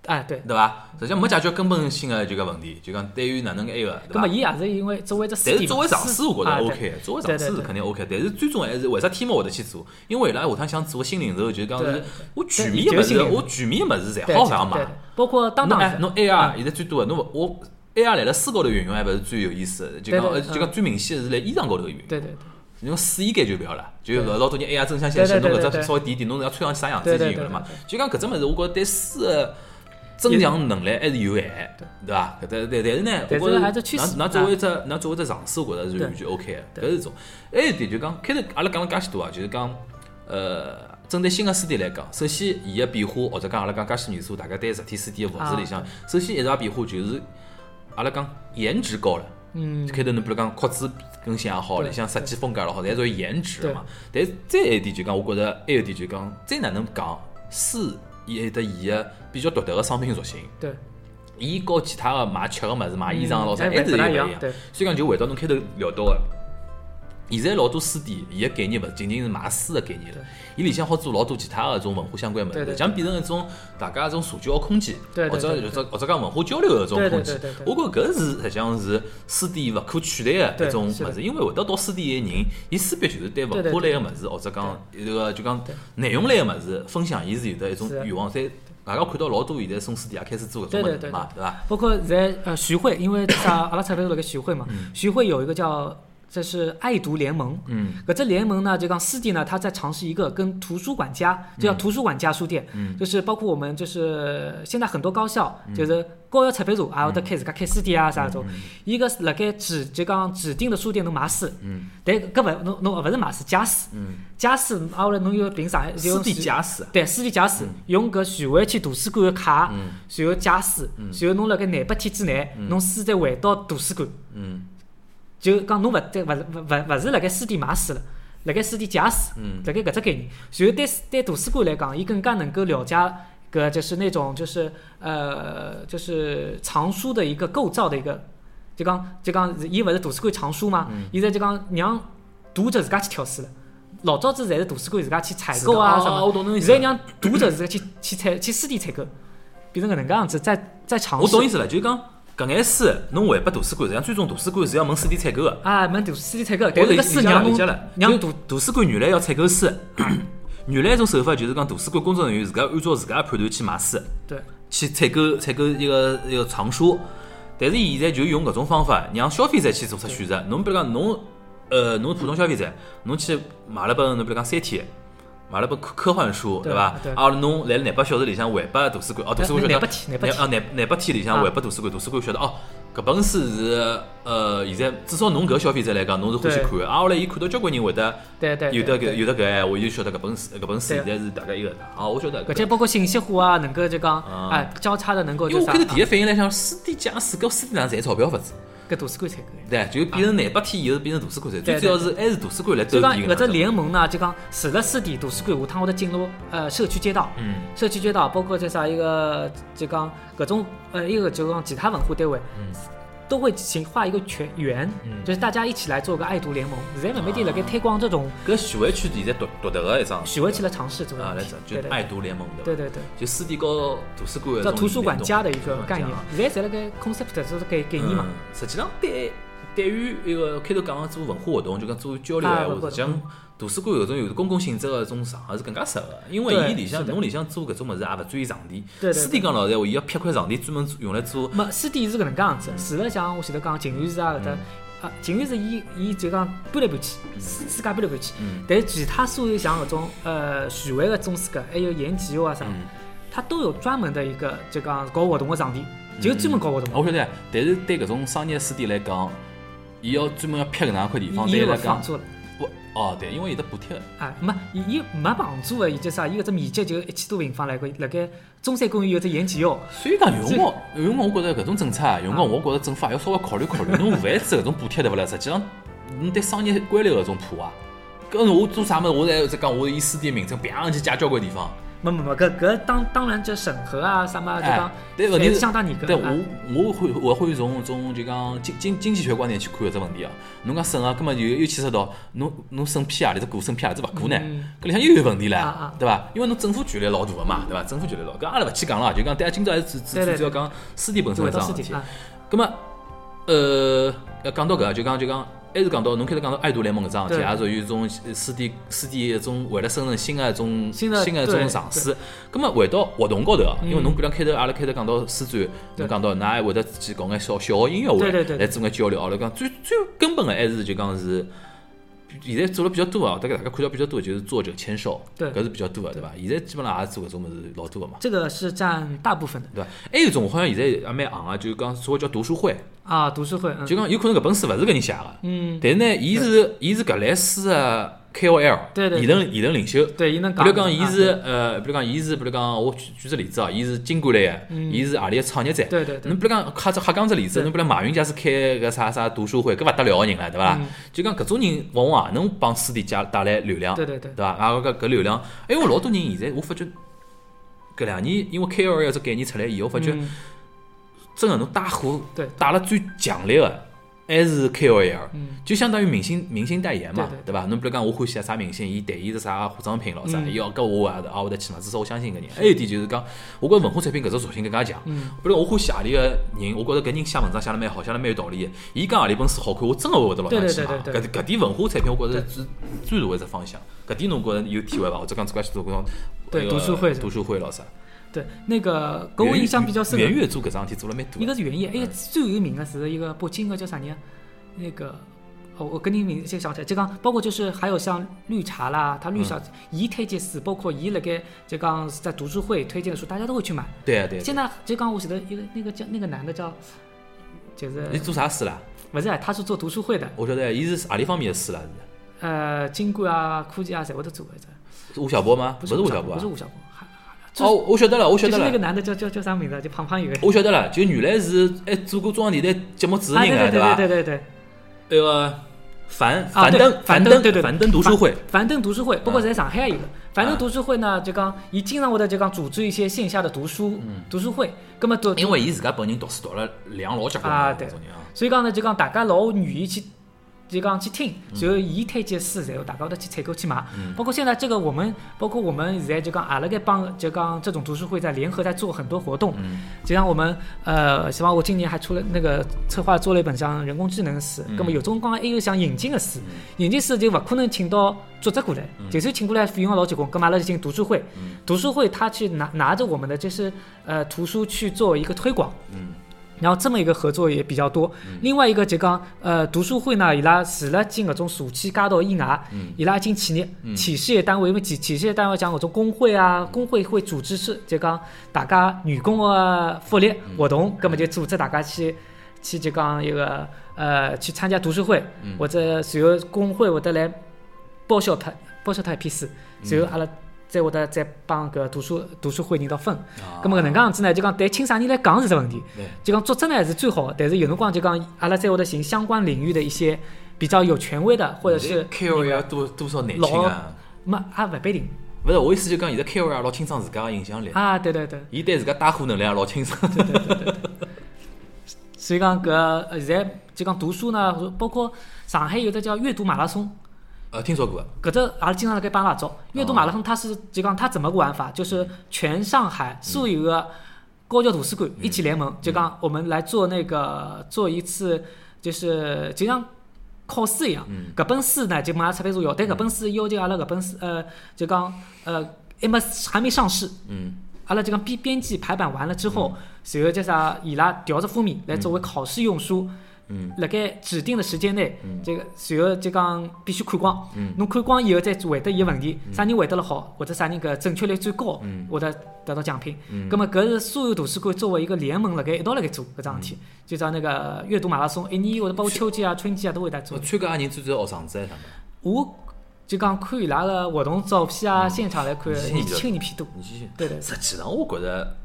啊对。对伐？实际上没解决根本性个就个问题，就讲对于哪能个埃个，对伐？葛么伊也是因为作只书但是作为上市，我觉着 OK，作为上对对对市肯定 OK。但是最终还是为啥天猫会得去做？因为伊拉下趟想做个新零售，就是讲是我全面个物事，我全面个物事侪好买。包括当当侬 AR 啊现在最多个，侬我 AR 来了书高头运用还勿是最有意思的，就就讲最明显的是来衣裳高头运用。对对对侬试衣间就勿要了，就对老多人 AR 正向显示，侬搿只稍微点点，侬要穿上去啥样子对对已经有了嘛。就讲搿只物事，我觉着对书的增强能力还是有限，对伐？搿但但但是呢，我觉着㑚㑚作为一只㑚作为一只尝试，我觉着是完全 OK 的。搿是一种。还有一点就讲，开头阿拉讲了介许多啊，就是讲呃。针对新个书店来讲，首先伊个变化，或者讲阿拉讲介许年数，大家对实体书店个服务里向，首先一大变化就是阿拉讲颜值高了。嗯，开头侬比如讲壳子更新也好，对里向设计风格也好，侪属于颜值的嘛。但是再一点就讲，我觉着还有一点就讲，再哪能讲，书伊有得伊个比较独特个商品属性，对，伊和其他个卖吃个物事、卖衣裳老啥，哎还是有勿一样。所以讲，就回到侬开头聊到个。现在老多书店，伊个概念勿仅仅是卖书个概念了，伊里向好做老多其他个种文化相关物事，像变成一种大家一种社交个空间，或者或者或者讲文化交流个一种空间。我觉着搿是实际上是书店勿可取代个一种物事，因为会得到书店个人，伊势必就是对文化类个物事，或者讲这个就讲内容类个物事分享，伊是有得一种欲望。所以大家看到老多现在送书店也开始做搿种物事嘛，对伐？包括现在呃徐汇，因为啥阿拉这边辣盖徐汇嘛，嗯。徐汇有一个叫这是爱读联盟。嗯。搿只联盟呢，就讲书店呢，它在尝试一个跟图书馆家，就叫图书馆家书店，嗯。就是包括我们就是现在很多高校，就是高校出版社也会得开自家开书店啊啥种，伊个辣盖指就讲指定的书店能买书，嗯。但搿勿侬侬勿是买书借书，嗯，借书挨下来侬又凭上海就书店借书，对，书店借书，用搿徐汇区图书馆个卡，嗯。然后借书，然后侬辣盖廿八天之内，侬书再回到图书馆，嗯就讲侬勿再勿是勿勿勿是辣盖书店买书了，辣盖书店借书，嗯辣盖搿只概念。然后对对图书馆来讲，伊更加能够了解搿就是那种就是呃就是藏书的一个构造的一个，就讲就讲伊勿是图书馆藏书嘛，嗯现在就讲让读者自家去挑书了。老早子侪是图书馆自家去采购啊什么现在让读者自家去去采去书店采购，变成搿能介样子，在在尝试。我懂意思了，就是讲搿眼书侬还拨图书馆，实际上最终图书馆是要问书店采购个。啊，问图书店采购，但是搿书让让图图书馆原来要采购书，原来一种手法就是讲图书馆工作人员自家按照自家的判断去买书，对去采购采购一个一个藏书。但是现在就用搿种方法，让消费者去做出选择。侬比如讲侬，呃，侬普通消费者，侬去买了本侬比如讲《三体》，买了本科科幻书，对伐？对。啊，侬来廿八小时里向还拨图书馆，哦，图书馆晓得廿啊，廿廿八天里向啊。还拨图书馆，图书馆晓得哦，搿本书是呃，现在至少侬搿消费者来讲，侬是欢喜看的。啊，后来伊看到交关人会得对对，有的搿有的搿闲话，伊就晓得搿本书搿本书对。现在是大概一个啊，我晓得。搿且包括信息化啊，能够就讲啊。啊交叉的能够因为我开头第一反应来想，书店假书搿书店上赚钞票勿止，搿图书馆才够。对，就变成廿八天以后变成图书馆才，最主要是还是图书馆来兜就讲搿只联盟呢，就讲除了书店、图书馆，下趟会得进入呃社区街道。嗯社区街道包括叫啥一个就讲搿种呃一个就讲其他文化单位，都会形画一个全圆，嗯就是大家一起来做个爱读联盟。现在慢慢地辣盖推广这种搿徐汇区现在独独特个一桩徐汇区来尝试这个啊，来着，就爱读联盟对？对对对。就书店和图书馆叫图书馆家的一个概念现在侪辣盖 concept 这是概概念嘛。嗯实际上对对于一个开头讲个做文化活动，就讲做交流啊闲话，实际上图书馆有种有公共性质个种场合是更加适合，因为伊里向侬里向做搿种物事也勿专业场地。书店讲老实闲话，伊要辟块场地专门用来做没书店是搿能介样子，除了像我前头讲静园寺啊搿搭，啊静园寺伊伊就讲搬来搬去，世世界搬来搬去，嗯。但其他所有像搿种呃徐汇个中书阁，还有延吉啊啥，嗯。它都有专门的一个就讲搞活动个场地，就专门搞活动。的。我晓得，但是对搿种商业书店来讲，伊要专门要辟搿能样块地方，对伊来讲，不哦对，因为有得补贴个。啊，没伊伊没房租个，伊就啥，伊搿只面积就一千多平方来个，辣盖中山公园有只延吉哦，所以讲有辰光，有辰光我觉着搿种政策啊，有辰光我觉着政府也要稍微考虑考虑，侬万一直搿种补贴对勿啦？实际上，侬对商业规律搿种破啊，搿我做啥物事，我侪在讲我以书店名称，啪上去借交关地方。没没没，搿搿当当然这审核啊啥么就讲哎，对问题是是相当严格。对啊我我会我会从从就讲经经经济学观点去看搿只问题啊。侬讲审核，根本就又牵涉到侬侬审批啊，里只过审批啊，里只勿过呢嗯，搿里向又有问题啊了啊，对伐？因为侬政府权力老大个嘛，对伐？政府权力老，搿阿拉勿去讲了，就讲大家今朝还是主主主要讲书店本身回搿桩事体到书店。啊，咁么，呃，要讲到搿，就讲就讲，还是讲到侬开头讲到爱徒联盟搿桩事体，对也属于一种书店书店一种为了生成新的一种新的一种尝试。咁么回到活动高头啊，因为嗯侬比如讲开头阿拉开头讲到书展，侬对讲到㑚还会得去搞眼小小个音乐会来做眼交流。阿拉讲最最根本的还是就讲是。现在做了比较多啊，大概大家看到比较多就是作者签售，对。搿是比较多的，对伐？现在基本上也是做搿种物事老多个嘛，这个是占大部分的。对伐？还有一种好像现在也蛮行啊，就是讲所谓叫读书会，啊，读书会，嗯。就讲有可能搿本书勿是搿人写个，嗯，但是呢，伊是伊是搿类书个 KOL，对对对议论议论领袖。对，伊能比。如讲，伊是啊呃，比如讲，伊是比如讲，我举举只例子哦，伊是经管类个，伊是何里个创业者。嗯对对对侬比如讲，瞎只瞎讲只例子，对侬比如马云家是开个啥啥读书会，搿勿得了个人了，对伐？就讲搿种人往往也能帮私底下带来流量，对对对对伐？啊，搿搿流量，因为老多人现在我发觉搿两年，因为 KOL 这概念出来以后，发觉嗯真个侬带货对带了最强烈个还是 KOL，嗯就相当于明星明星代言嘛对对，对伐？侬比如讲，我欢喜啥明星，伊代言是啥化妆品咯啥，嗯伊要搿我也也会得去嘛，至少我相信搿人。还有一点就是讲，我觉着文化产品搿只属性更加强。嗯比如我欢喜何里个人，我觉着搿人写文章写得蛮好，写得蛮有道理的。伊讲何里本书好看，我真个会会得老想去买。搿搿点文化产品，我觉着是最大的一只方向。搿点侬觉着有体会伐？或者讲自家去做搿种对那个读书会读书会咯啥？对，那个给我印象比较深的圆，月做搿桩事体做了蛮多的。一个是园艺，还有最有名的是一个北京的叫啥人啊？那个哦，我跟你名就想起来，就讲包括就是还有像绿茶啦，他绿茶伊推荐书，包括伊辣盖就讲在读书会推荐的书，大家都会去买。对啊对啊。现在就刚我记得一个那个叫那个男的叫，就是你做啥书啦？勿是，他是做读书会的。我晓得，伊是何里方面的书啦？是。呃，经管啊，科技啊，侪会得做一只。吴晓波吗？不是吴晓波，不是吴晓波。哦，我晓得了，我晓得了。那个男的叫叫叫啥名字？就胖胖一个。我晓得了，就原来是哎做过中央电台节目主持人啊，对吧？对对对对。那个樊樊登樊登对对樊登读书会，樊登读书会，不过在上海有个樊登读书会呢，就讲伊经常会得就讲组织一些线下的读书读书会，葛么都因为伊自家本人读书读了量老结棍啊，对，所以讲呢就讲大家老愿意去。就讲去听，然后伊推荐书，然后大家都去采购去买。包括现在这个我们，包括我们现在就讲阿拉该帮，就讲这种读书会在联合在做很多活动。就像我们呃，希望我今年还出了那个策划做了一本像人工智能的书。那么有种光还有像引进的书，引进书就勿可能请到作者过来，就算请过来费用老结棍。咁阿拉就进读书会，读书会他去拿拿着我们的就是呃图书去做一个推广。然后这么一个合作也比较多。另外一个就讲，呃，读书会呢，伊拉除了进搿种社区街道以外，伊拉进企业、企事业单位，因为企企事业单位讲搿种工会啊，工会会组织是就讲大家员工的福利活动，根本就组织大家去去就讲一个呃去参加读书会，或者随后工会会得来报销他报销他一批书，随后阿拉。再会得再帮搿读书读书会人道分，咁么搿能介样子呢？就讲对青少年来讲是只问题，就讲作者呢是最好，但是有辰光就讲阿拉再会得寻相关领域的一些比较有权威的，或者是 KOL 要多多少年轻啊？没也勿必定。勿是我意思就讲现在 KOL 老清爽自家个影响力啊，对对对，伊对自家带货能力也老清爽。对对对对对。所以讲搿现在就讲读书呢，包括上海有的叫阅读马拉松。呃，听说过。搿只阿拉经常辣盖帮拉做阅读马拉松，它是就讲它怎么个玩法？就是全上海所有的高校图书馆一起联盟，就讲我们来做那个做一次，就是就像考试一样。搿本书呢，就马上出版社要，但搿本书要求阿拉搿本书呃，就讲呃，还没还没上市。嗯。阿拉就讲编编辑排版完了之后，随后叫啥？伊拉调着封面来作为考试用书。嗯，辣盖指定的时间内，这个随后就讲必须看光。嗯，侬看光以后再回答伊个问题，啥人回答了好，或者啥人搿正确率最高，或者得到奖品。嗯，葛末搿是所有图书馆作为一个联盟辣盖一道辣盖做搿桩事体，就像那个阅读马拉松，一年或者包括秋季啊、春季啊都会得做。参加人最主要学生子还是啥我就讲看伊拉个活动照片啊，现场来看，年轻人偏多。对对。实际上，我觉着。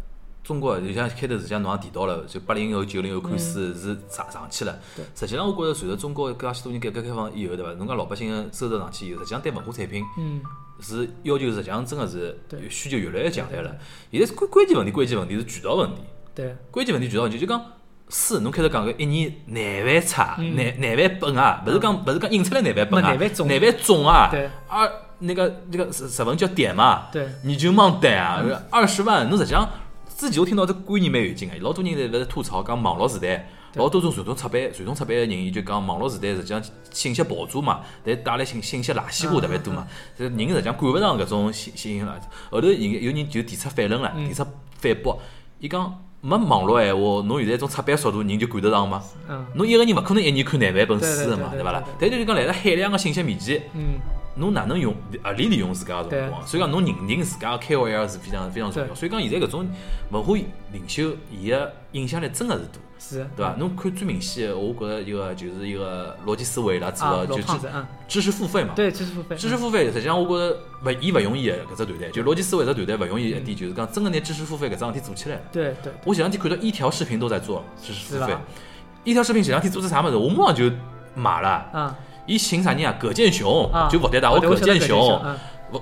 中国就像开头实际上侬也提到了，就八零后、九零后看书是上上去了。实际上，我觉着随着中国介许多年改革开放以后，对伐？侬讲老百姓个收入上去以后，实际上对文化产品是要求，实际上真个是需求越来越强烈了。现在关关键问题，关键问题是渠道问题。对。关键问题渠道问题，就讲书，侬开头讲个一年廿万册、廿廿万本啊，勿是讲勿是讲印出来廿万本啊，廿万种啊。对。二那个那个日日文叫点嘛？对。你就忙点啊，二十万，侬实际上。之前我听到这观念蛮有劲个，老多人在勿是吐槽讲网络时代，老多种传统出版、传统出版个人，伊就讲网络时代实际上信息爆炸嘛，但带来信信息垃圾话特别多嘛，这人实际上赶勿上搿种信信息垃圾。后头有有人就提出反论了，提出反驳，伊讲没网络闲话，侬现在种出版速度人就赶得上吗？侬一个人勿可能一年看廿万本书个嘛，对伐啦？但就是讲来了海量个信息面前。侬哪能用合理利用自家个辰光？所以讲侬认定自家个 KOL 是非常非常重要。所以讲现在搿种文化领袖，伊个影响力真个是大，是，对伐？侬看最明显个，我觉着一个就是一个逻辑思维啦，做个就是知识付费嘛。对，知识付费。知识付费，实际上我觉着勿伊勿容易个搿只团队，就逻辑思维只团队勿容易一点，就是讲真个拿知识付费搿桩事体做起来了。对对。我前两天看到一条视频都在做知识付费，一条视频前两天做只啥物事？我马上就买了。嗯。伊寻啥人啊？葛剑雄就复旦大学葛剑雄，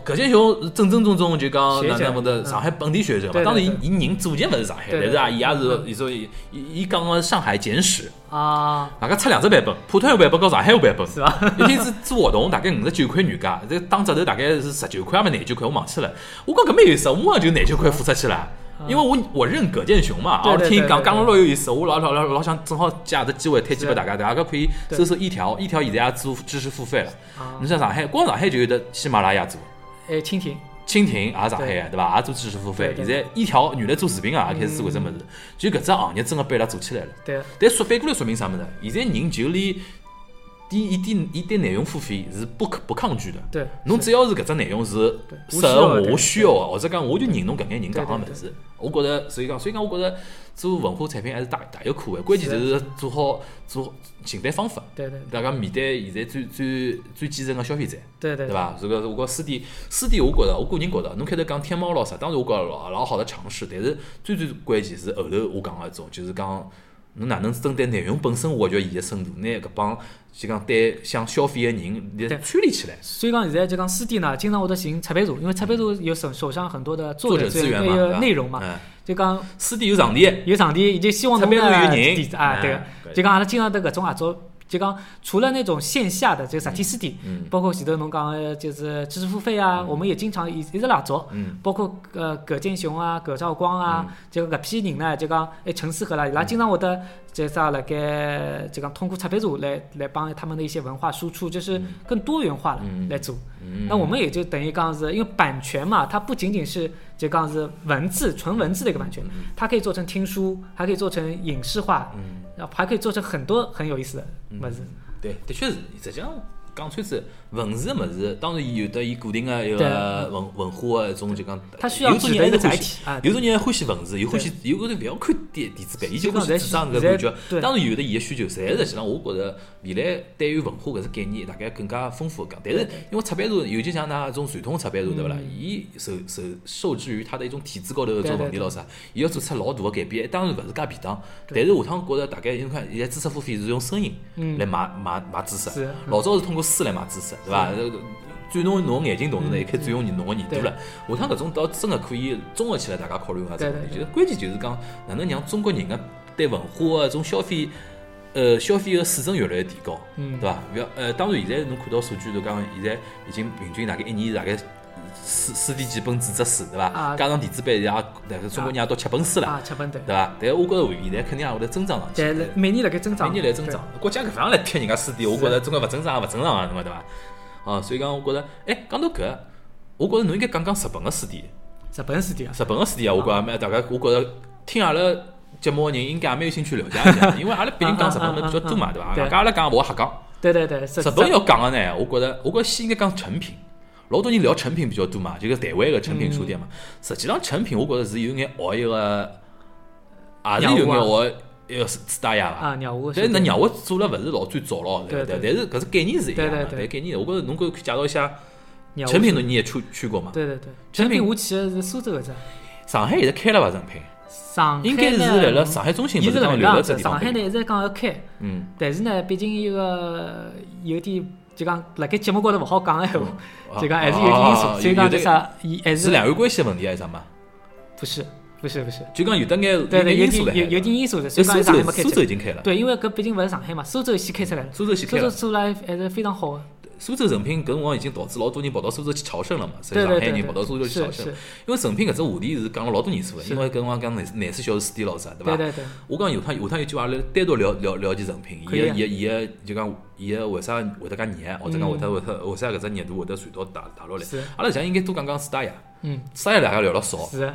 葛剑雄是正正宗宗就讲哪能么的上海本地学者嘛。当然，伊伊人祖籍勿是上海，但是啊，伊也是伊说伊伊讲个上海简史啊。大概出两只版本，普通话版本和上海话版本。是吧？一天是做活动，大概五十九块原价，这打折头大概是十九块，还没廿九块，我忘记了。我讲搿蛮有意思，我马上就廿九块付出去了。因为我我认葛剑雄嘛，我听讲讲了老有意思，我老老老老想正好借这机会推荐给大家，大家可以搜搜一条，一条现在也做知识付费了。你像上海，光上海就有的喜马拉雅做，哎，蜻蜓，蜻蜓也上海个对吧？也做知识付费。现在一条原来做视频啊，也开始做搿只物事，就搿只行业真的被伊拉做起来了。对。但说反过来说明啥物事？现在人就连第一点，伊对内容付费是不可不抗拒的。对，侬只要是搿只内容是适合我需要个，或者讲我就认同搿眼人讲个物事，我觉着，所以讲，所以讲，我觉着做文化产品还是大大有可为。关键就是做好做寻对方法。对对。大家面对现在最最最基层个消费者，对对，对伐？这个我觉书店书店，我觉着我个人觉着，侬开头讲天猫咾啥，当然我觉着老老好的尝试，但是最最关键是后头我讲个一种，就是讲。侬哪能针对内容本身挖掘伊个深度，拿搿帮就讲对想消费个人来串联起来。所以讲现在就讲书店呢，经常会得寻插版社，因为插版社有手手上很多的作者资源嘛，内容嘛。就讲书店有场地，有场地，以及希望侬有人地址啊，对个。就讲阿拉经常得搿种合作。就讲除了那种线下的这个实体书店，包括前头侬讲的就是知识付费啊，我们也经常一一直来做，包括呃葛建雄啊、葛兆光啊，就搿批人呢，就讲哎陈思和啦，伊拉经常会得就啥辣盖就讲通过出版社来来帮他们的一些文化输出，就是更多元化的来做。那我们也就等于讲是因为版权嘛，它不仅仅是就讲是文字纯文字的一个版权，它可以做成听书，还可以做成影视化。还可以做成很多很有意思的么子。对，的确是，实际上讲穿子文字的么事，当然伊有的伊固定个一个文文化个一种就讲，有种人一个载体啊，有种人欢喜文字，有欢喜，有个人勿要看电电子版，伊就欢喜纸张搿感觉。当然有的伊个需求，但是实际上我觉着未来对于文化搿只概念大概更加丰富讲。但是因为出版社，尤其像那种传统出版社对勿啦？伊受受受制于它的一种体制高头搿种问题咯啥，伊要做出老大个改变，当然勿是介便当。但是下趟觉着大概因为看现在知识付费是用声音来买买买知识，老早是通过书来买知识。对伐？转侬侬眼睛同时呢，也可以转用你侬个耳朵了。下趟搿种倒真个可以综合起来，大家考虑下这个问题。就是关键就是讲，哪能让中国人个对文化个种消费，呃，消费个水准越来越提高，对伐？勿要呃，当然现在侬看到数据都讲，现在已经平均大概一年大概四四点几本纸质书，对伐？加上电子版也，大概中国人也到七本书了，啊，七本对，对伐？但我觉着现在肯定也会得增长上去。对，每年辣盖增长，每年来增长。国家搿方来贴人家书店，我觉着中国勿增长也勿正常啊，对伐？啊，所以讲，我觉着，哎，讲到搿，我觉着侬应该讲讲日本个书店。日本书店啊？日本个书店啊，我觉着蛮大家，我觉着听阿拉节目个人应该也蛮有兴趣了解一下，因为阿拉毕竟讲日本个比较多嘛，对伐？大家阿拉讲勿瞎讲。对对对，日本要讲个呢，我觉着，我觉着先应该讲成品。老多人聊成品比较多嘛，就是台湾个成品书店嘛。实际上成品，我觉着是有眼学一个，也是有眼学。一个是大爷伐？啊，鸟屋。但是那鸟屋做了勿是老最早咯，对对。但是搿是概念是一样的，对概念，我觉着侬可以介绍一下。成品侬你也去去过嘛？对对对。成品我去的是苏州搿只。上海现在开了伐？成品？上海应该是辣辣上海中心，不是讲留辣这。上海呢一直讲要开，嗯。但是呢，毕竟一个有点就讲辣盖节目高头勿好讲个闲话，就讲还是有点因素。所以讲啥？还是两岸关系问题还是啥嘛？不是。不是不是，就讲有的眼对对，有点有有点因素的，所以讲上海没开苏州已经开了。对，因为搿毕竟勿是上海嘛，苏州先开出来了。苏州先开了。苏州做了还是非常好的。苏州成品搿辰光已经导致老多人跑到苏州去朝圣了嘛，所以上海人跑到苏州去朝圣。因为成品搿只话题是讲了老多年数了，因为搿辰光讲廿廿四小时书店老啥，对伐？对对对。我讲有趟有趟有句话阿拉单独聊聊聊起成品，伊个伊个伊个就讲伊个为啥会得介热，或者讲会得会得为啥搿只热度会得传到大大陆来？阿拉现在应该多讲讲四大爷。嗯。四大爷大家聊了少。是。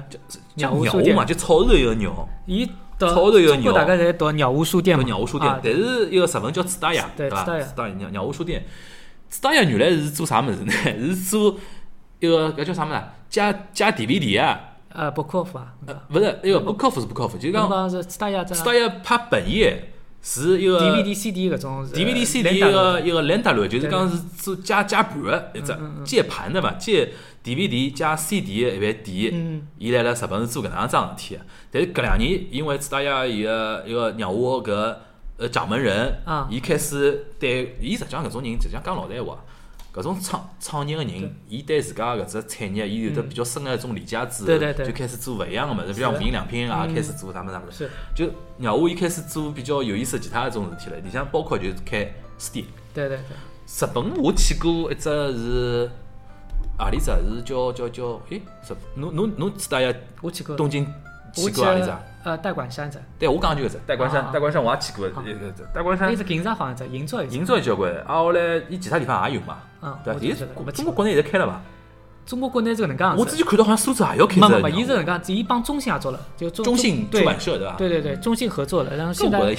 鸟屋嘛，就草头一个鸟。伊草头一个鸟。大概在读鸟屋书店嘛。鸟屋书店，但是一个日文叫四大爷，对伐？四大爷鸟鸟屋书店。四大爷原来是做啥物事呢？是做一个搿叫啥物事？加加 DVD 啊？呃，不靠谱啊？呃，勿是，那个不靠谱是不靠谱，就讲是四大爷。四大爷拍本页是一个 DVD、CD 搿种 DVD、CD 一个一个连搭录，就是讲是做加加盘的一只接盘的嘛，接 DVD 加 CD 的一盘碟。伊来了日本是做搿能样桩事体，但是搿两年因为四大爷伊个一个让我搿。呃，掌门人，伊开始对，伊实际上搿种人，实际上讲老实闲话，搿种创创业个人，伊对自家搿只产业，伊有得比较深个一种理解之后，就开始做勿一样个物事，比如无印良品啊，开始做啥物事啥物事，就让我伊开始做比较有意思其他一种事体了。里向包括就是开书店，对对对。日本我去过一只是何里只？是叫叫叫，诶，日侬侬侬知道呀？我去过东京。去过哪里只？呃，代官山只。对，我讲就搿只代官山，代官山我也去过。代官山。伊是经常放一只，银座银座交关。啊，后来伊其他地方也有嘛。嗯。对，伊中国国内现在开了伐？中国国内是搿能介样子。我之前看到好像苏州也要开没没没，伊是搿能介伊帮中信合作了，就中中信出版社对吧？对对对，中信合作了，然后现在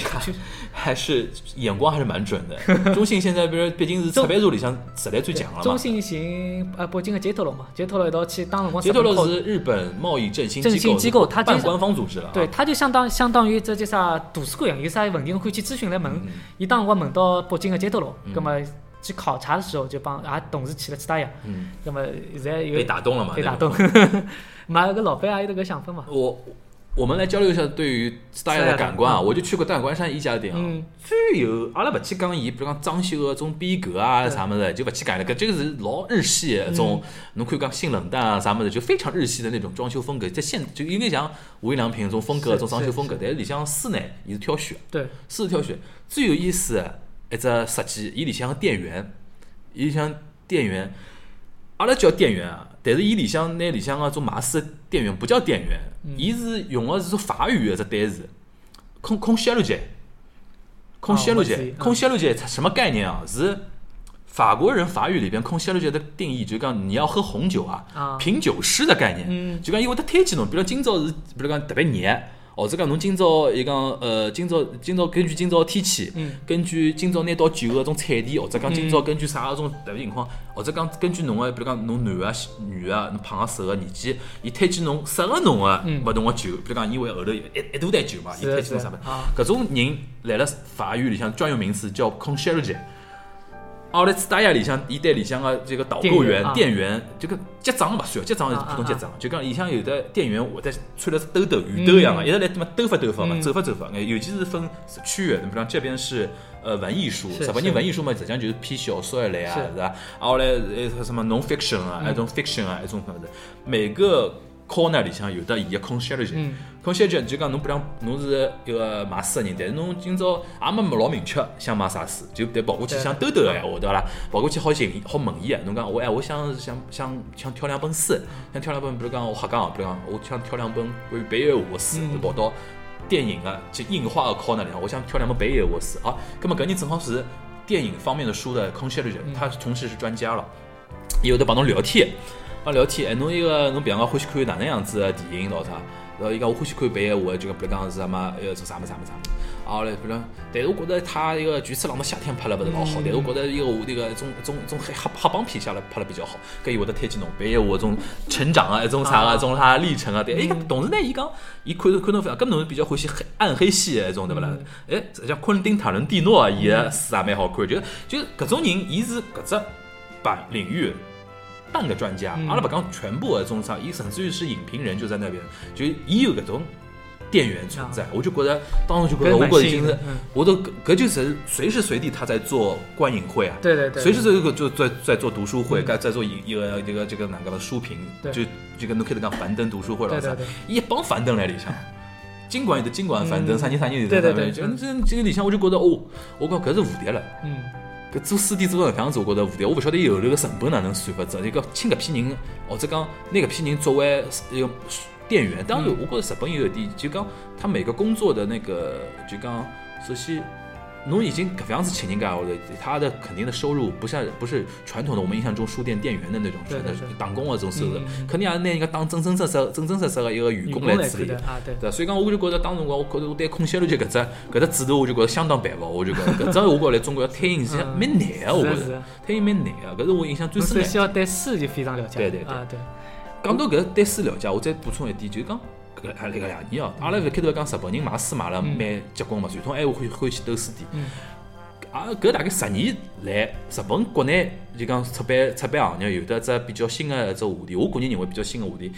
还是眼光还是蛮准的。中信现在比如毕竟是出版社里向实力最强了嘛。中信寻呃北京的捷陀罗嘛，捷陀罗一道去当辰光捷陀罗日本是日本贸易振兴振兴机机构它就是半官方组织了啊。对，他就相当相当于这叫啥图书馆一样，有啥问题侬可以去咨询来问。嗯伊当辰光问到北京的捷陀罗，葛么去考察的时候就帮也同时去了去打呀。嗯，那么现在有被打动了嘛？被打那种动，买个老板也有这个想法嘛。我我们来交流一下对于 Style 的感官啊，我就去过大关山一家店啊。嗯，最有阿拉勿去讲伊，比如讲装修个种逼格啊啥么子，就勿去讲了，搿这个是老日系一种，侬可以讲性冷淡啊啥么子，就非常日系的那种装修风格，在现就有点像无印良品那种风格，是种装修风格，但是里向书呢，伊是挑选。对，私自挑选。最有意思的一只设计，伊里向个电源，伊里向电源，阿拉叫电源啊，但是伊里向拿里向个种马斯的电源不叫电源，伊是用个是种法语个只单词，空空泄露节，空泄露节空泄露节什么概念啊？是法国人法语里边空泄露节的定义，就讲你要喝红酒啊，啊。品酒师的概念，嗯。就讲伊会得推荐侬，比如今朝是，比如讲特别热，或者讲侬今朝伊讲呃，今朝今朝根据今朝天气，嗯。根据今朝拿到酒个种产地，或者讲今朝根据啥个种特别情况，或者讲根据侬个，比如讲侬男个、女个、侬胖个、瘦个年纪，伊推荐侬适合侬个嗯。勿同个酒，比如讲伊为后头一一大袋酒嘛，伊是推荐侬啥物事搿种人来了法语里向专有名词叫 concierge。奥莱斯达亚里向，伊对里向个这个导购员、店店员，这个结账勿算，结账是普通结账，就讲里向有的店员会得穿了兜兜圆兜一样个，一直来他妈兜发兜发嘛，嗯。走发走发，哎尤其是分区域的，比方这边是呃文艺书，是日本人文艺书嘛，实际上就是偏小说一类啊，是。是吧？啊后来呃什么 non fiction 啊，嗯。一种 fiction 啊，一种什么的，每个 corner 里向有的伊个 concierge。嗯 concierge 就讲侬比方侬是一个买书个人，但是侬今朝也没老明确想买啥书，就得跑过去想兜兜个闲话，对伐啦？跑过去好寻好问伊个，侬讲我哎，我想想想想挑两本书，想挑两本，比如讲我瞎讲，比如讲我想挑两本关于北野武个书，嗯就跑到电影个，就印花个 corner 里向，我想挑两本北野武个书。好，葛么搿人正好是电影方面的书的 concierge，他同时是专家了，伊有的帮侬聊天。帮聊天，哎，侬一个侬比方讲欢喜看哪能样子的电影咾啥？然后伊讲我欢喜看北野武的，就讲比如讲是什么呃做啥么啥么啥么。啊，后来比如讲，但是我觉得他一个《菊次郎么夏天》拍了勿是老好，但是我觉得一个那个种种种黑黑黑帮片下来拍了比较好。搿伊会得推荐侬北野武种成长啊，一种啥个，一种啥历程啊。对，哎，同时呢，伊讲伊看看侬搿侬是比较欢喜黑暗黑系的一种对勿啦？哎，实际上昆汀塔伦蒂诺啊，伊个书也蛮好看，就就搿种人，伊是搿只版领域。半个专家，阿拉勿讲全部的种啥，伊甚至于是影评人就在那边，就伊有搿种店员存在，我就觉得当时就觉得，我觉得已经我都搿搿就是随时随地他在做观影会啊，对对对，随时随地就在在做读书会，该在做一一个一个这个哪个的书评，就就跟侬开头讲樊登读书会了啥对对对，一帮樊登来里向。尽管有的尽管樊登，嗯啥人啥人有对对对的，就这这个里向我就觉得哦，我讲搿是无敌了。嗯，搿做书店做成搿样子，我觉着无敌。我勿晓得伊后头个成本哪能算法子。就讲请搿批人，或者讲拿搿批人作为一个店员。当然，我觉着日本有一点，就讲他每个工作的那个，就讲首先。侬已经搿副样子请人家，或者他的肯定的收入不像不是传统的我们印象中书店店员的那种对对对。打工的这种收入嗯，肯定也是拿人家当真真实实、真真实实的一个员工来处理的。啊，对，对，所以讲我就觉着当辰光，我觉着我对空闲路就搿只搿只制度，我就觉着相当佩服。我就觉着搿只我觉着来中国要推行是嗯蛮难个，我觉着是的是推行蛮难个，搿是我印象最深首先要对书就非常了解，对对对，讲到搿对书了解，我再补充一点，就是讲搿阿拉搿两年哦，阿拉勿开头讲日本人买书买了蛮结棍嘛，传统闲话欢欢喜兜书店。嗯啊，搿大概十年来，日本国内就讲出版出版行业有得只比较新的一只话题，我个人认为比较新的话题。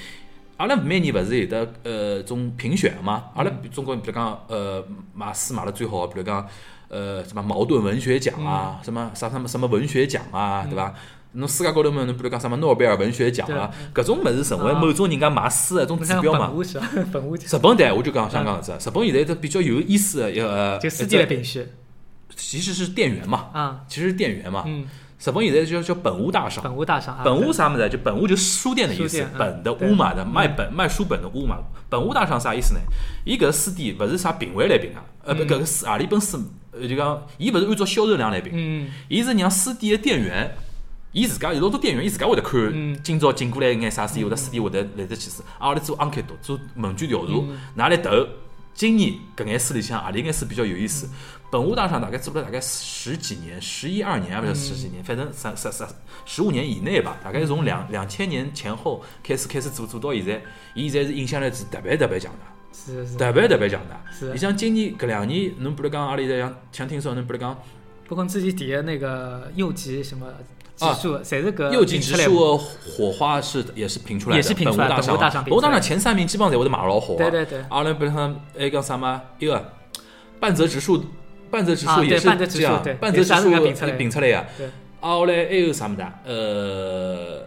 阿拉每年勿是有得呃种评选嘛？阿拉中国比如讲呃买书买了最好，比如讲呃什么茅盾文学奖啊，什么啥什么什么文学奖啊，对伐？侬世界高头嘛，侬比如讲什么诺贝尔文学奖啊，搿种物事成为某种人家买书的一种指标嘛。日本对，我就讲香港搿只，日本现在都比较有意思的一个，就书店来评选其实是店员嘛，啊，其实是店员嘛。嗯，日本现在叫叫本屋大赏，本屋大赏啊，本屋啥么子？就本屋就是书店的意思本的屋嘛的，卖本卖书本的屋嘛。本屋大赏啥意思呢？伊搿个书店勿是啥评委来评啊，呃不，搿个书何里本书，呃就讲伊勿是按照销售量来评，嗯，伊是让书店的店员伊自家有老多店员，伊自家会得看嗯今朝进过来一眼啥书，或者书店会得来得去书，啊，我来做 enquête 做问卷调查，嗯拿来投。今年搿眼书里向何里眼书比较有意思？本屋大赏大概做了大概十几年，十一二年啊，不是十几年，反正三三三十五年以内吧。大概从两两千年前后开始开始做做到现在，伊现在是影响力是特别特别强大。是是，特别特别强大。是你像今年搿两年，侬比如讲阿里在像像听说侬比如讲包括自己底下那个右级什么指啊数，侪是搿右级评出来的指数的火花是也是评出来的，也是评出来的本屋大赏本屋大赏前三名基本上侪会得买老好啊。对对对阿拉比如讲还讲啥嘛？一个半泽直树，半泽直啊树也是这样，半泽直树也是阿拉评出来的评出来呀。对啊，后来还有啥么的？呃，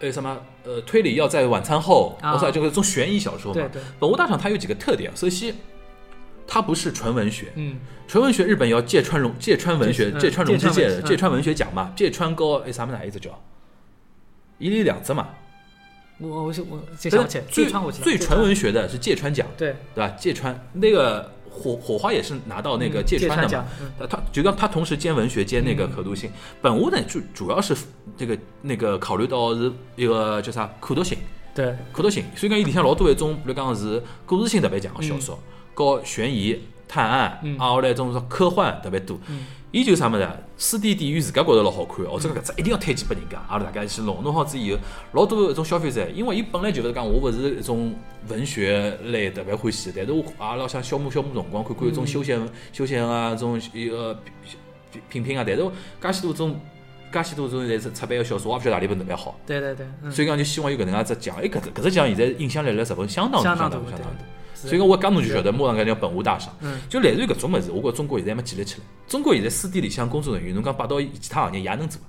还有什么？呃，推理要在晚餐后，啊我操，就是种悬疑小说嘛。对对，本屋大赏它有几个特点，首先它不是纯文学，嗯。纯文学日本要芥川龙芥川文学嗯芥川龙之介芥川文芥川文学奖嘛，芥川高哎啥么子一直叫，一里两只嘛，我我是我这想不起来，最芥川我最纯文学的是芥川。奖，对。对吧？芥川那个火火花也是拿到那个嗯芥川的嘛。他他就讲他同时兼文学兼那个可读性。本屋呢主主要是这个那个考虑到是一个叫啥可读性，对。可读性，所以讲伊里向老多一种，比如讲是故事性特别强的小说，和悬疑、探案，嗯。啊后来种说科幻特别多。嗯。伊就啥么子，书店店员自家觉得老好看，或者搿只一定要推荐拨人家，阿拉大家一起弄弄好之以后，老多一种消费者，因为伊本来就勿是讲我勿是一种文学类特别欢喜，但是我阿拉想消磨消磨辰光，看看一种休闲休闲啊，种一个品品啊，但是我介许多种。介许多种现在是出版个小说，我也勿晓得哪里本特别好，对对对，嗯。所以讲就希望有搿能介只奖，哎，搿只搿只奖现在影响力辣日本相当相当大，相当大。是所以讲我讲侬就晓得，马上搿叫本无大赏。嗯就类似于搿种物事，我觉着中国现在还没建立起来。中国现在书店里向工作人员，侬讲摆到其他行业也能做，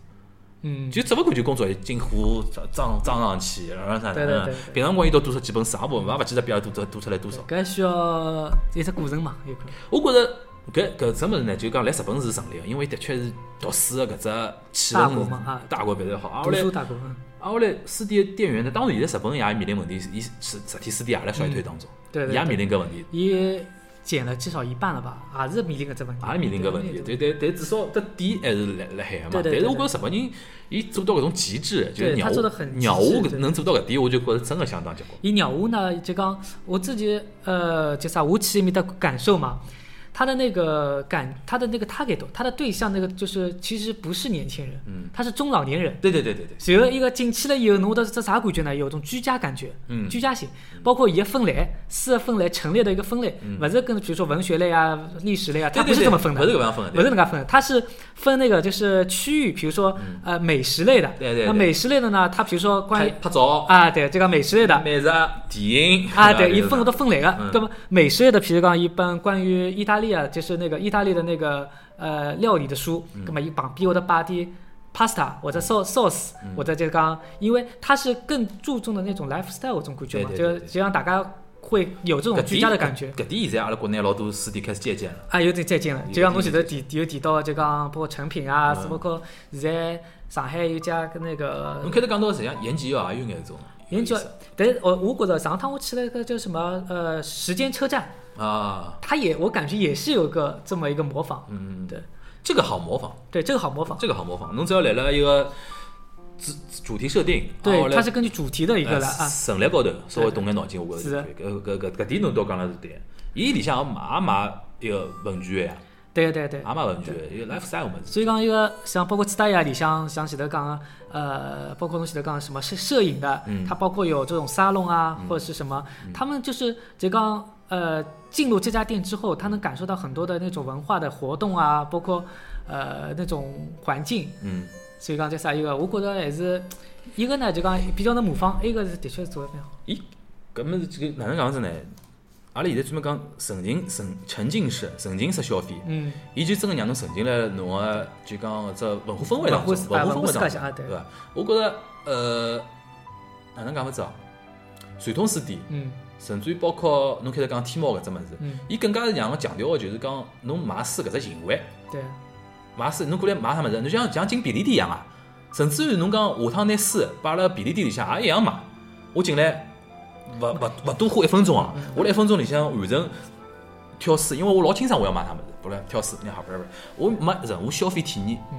嗯就只勿过就工作进货装装上去，然后啥的对对对平常光伊到多少几本书，也勿也勿记得比阿拉多多出来多少。搿需要一只过程嘛，有可能。我觉着搿搿只物事呢，就讲来日本是成立个，因为的确是读书个搿只气大氛国嘛啊大国别得好。啊后读来书大国，嗯啊后来书店店员呢，当然现在日本也面临问题，伊是实体书店也辣衰退当中，对也面临搿问题。伊减了至少一半了吧，也是面临搿只问题，也面临搿问题，对对，但至少这底还是辣辣海个嘛。但是我觉着日本人，伊做到搿种极致，就是鸟屋他做得很鸟屋能做到搿点，我就觉着真的相当结棍。伊鸟屋呢，就讲我自己呃，就啥，我去埃面的感受嘛，他的那个感，他的那个 target，他的对象那个就是其实不是年轻人，嗯，他是中老年人。对对对对对，随后一个进去了以后，侬会得这啥感觉呢？有种居家感觉，嗯。居家型，包括伊个分类，四个分类陈列的一个分类，勿是跟比如说文学类啊、历史类啊，它对对对不是这么分的不，是这样分的，不是那个分的，它是分那个就是区域，比如说呃美食类的，那美食类的呢，它比如说关于拍拍照、啊对这个美食类的，美食、电影。啊，对，伊伊分好多分类个嗯。那么美食类的，比如讲一般关于意大利啊，就是那个意大利的那个呃料理的书，嗯。那么伊旁边会得摆点 pasta 或者 sauce sauce，或嗯者就讲，因为它是更注重的那种 lifestyle 这种感觉嘛，就就让大家会有这种居家的感觉。搿点现在阿拉国内老多书店开始借鉴了。啊，有点借鉴了，就像侬点前头提有提到的，就讲包括成品啊，嗯。包括现在上海有家跟那个侬开头讲到实际上延吉啊，也有眼种研究有意思，但是我我觉着上趟我去了一个叫什么呃时间车站，啊，他也我感觉也是有个这么一个模仿，嗯，对。这个好模仿，对，这个好模仿。这个好模仿。侬只要来了一个主主题设定，对，啊它是根据主题的一个来啊，陈列高头稍微动眼脑筋，我觉是搿搿搿搿点侬倒讲了是对。伊里向也买一个文具呀，对对对。也。买文具，一个 lifestyle 物事。所以讲一个像包括其他呀里向像前头讲的，呃，包括侬前头讲的什么摄摄影的，嗯。它包括有这种沙龙啊，或者是什么，他们就是就讲呃进入这家店之后，他能感受到很多的那种文化的活动啊，包括呃那种环境，嗯，所以讲这啥一个，我觉得还是一个呢就讲比较能模仿，一个是的确是做的非常好。咦，搿么是这个哪能讲子呢？阿拉现在专门讲沉浸沉沉浸式沉浸式消费，嗯，伊就真个让侬沉浸了侬个就讲搿只文化氛围当中，文化氛围当中，对对伐？我觉着呃，哪能讲法子哦？传统书店，嗯甚至于包括侬开始讲天猫搿只物事，嗯，伊更加是让我强调个就是讲侬买书搿只行为。对，买书，侬过来买啥物事？侬像像进便利店一样啊，甚至于侬讲下趟拿书摆辣便利店里向也一样买。我进来勿勿勿多花一分钟啊，我辣一分钟里向完成挑书，因为我老清爽我要买啥物事，不来挑书，你好不是不是，我没任何消费体验。嗯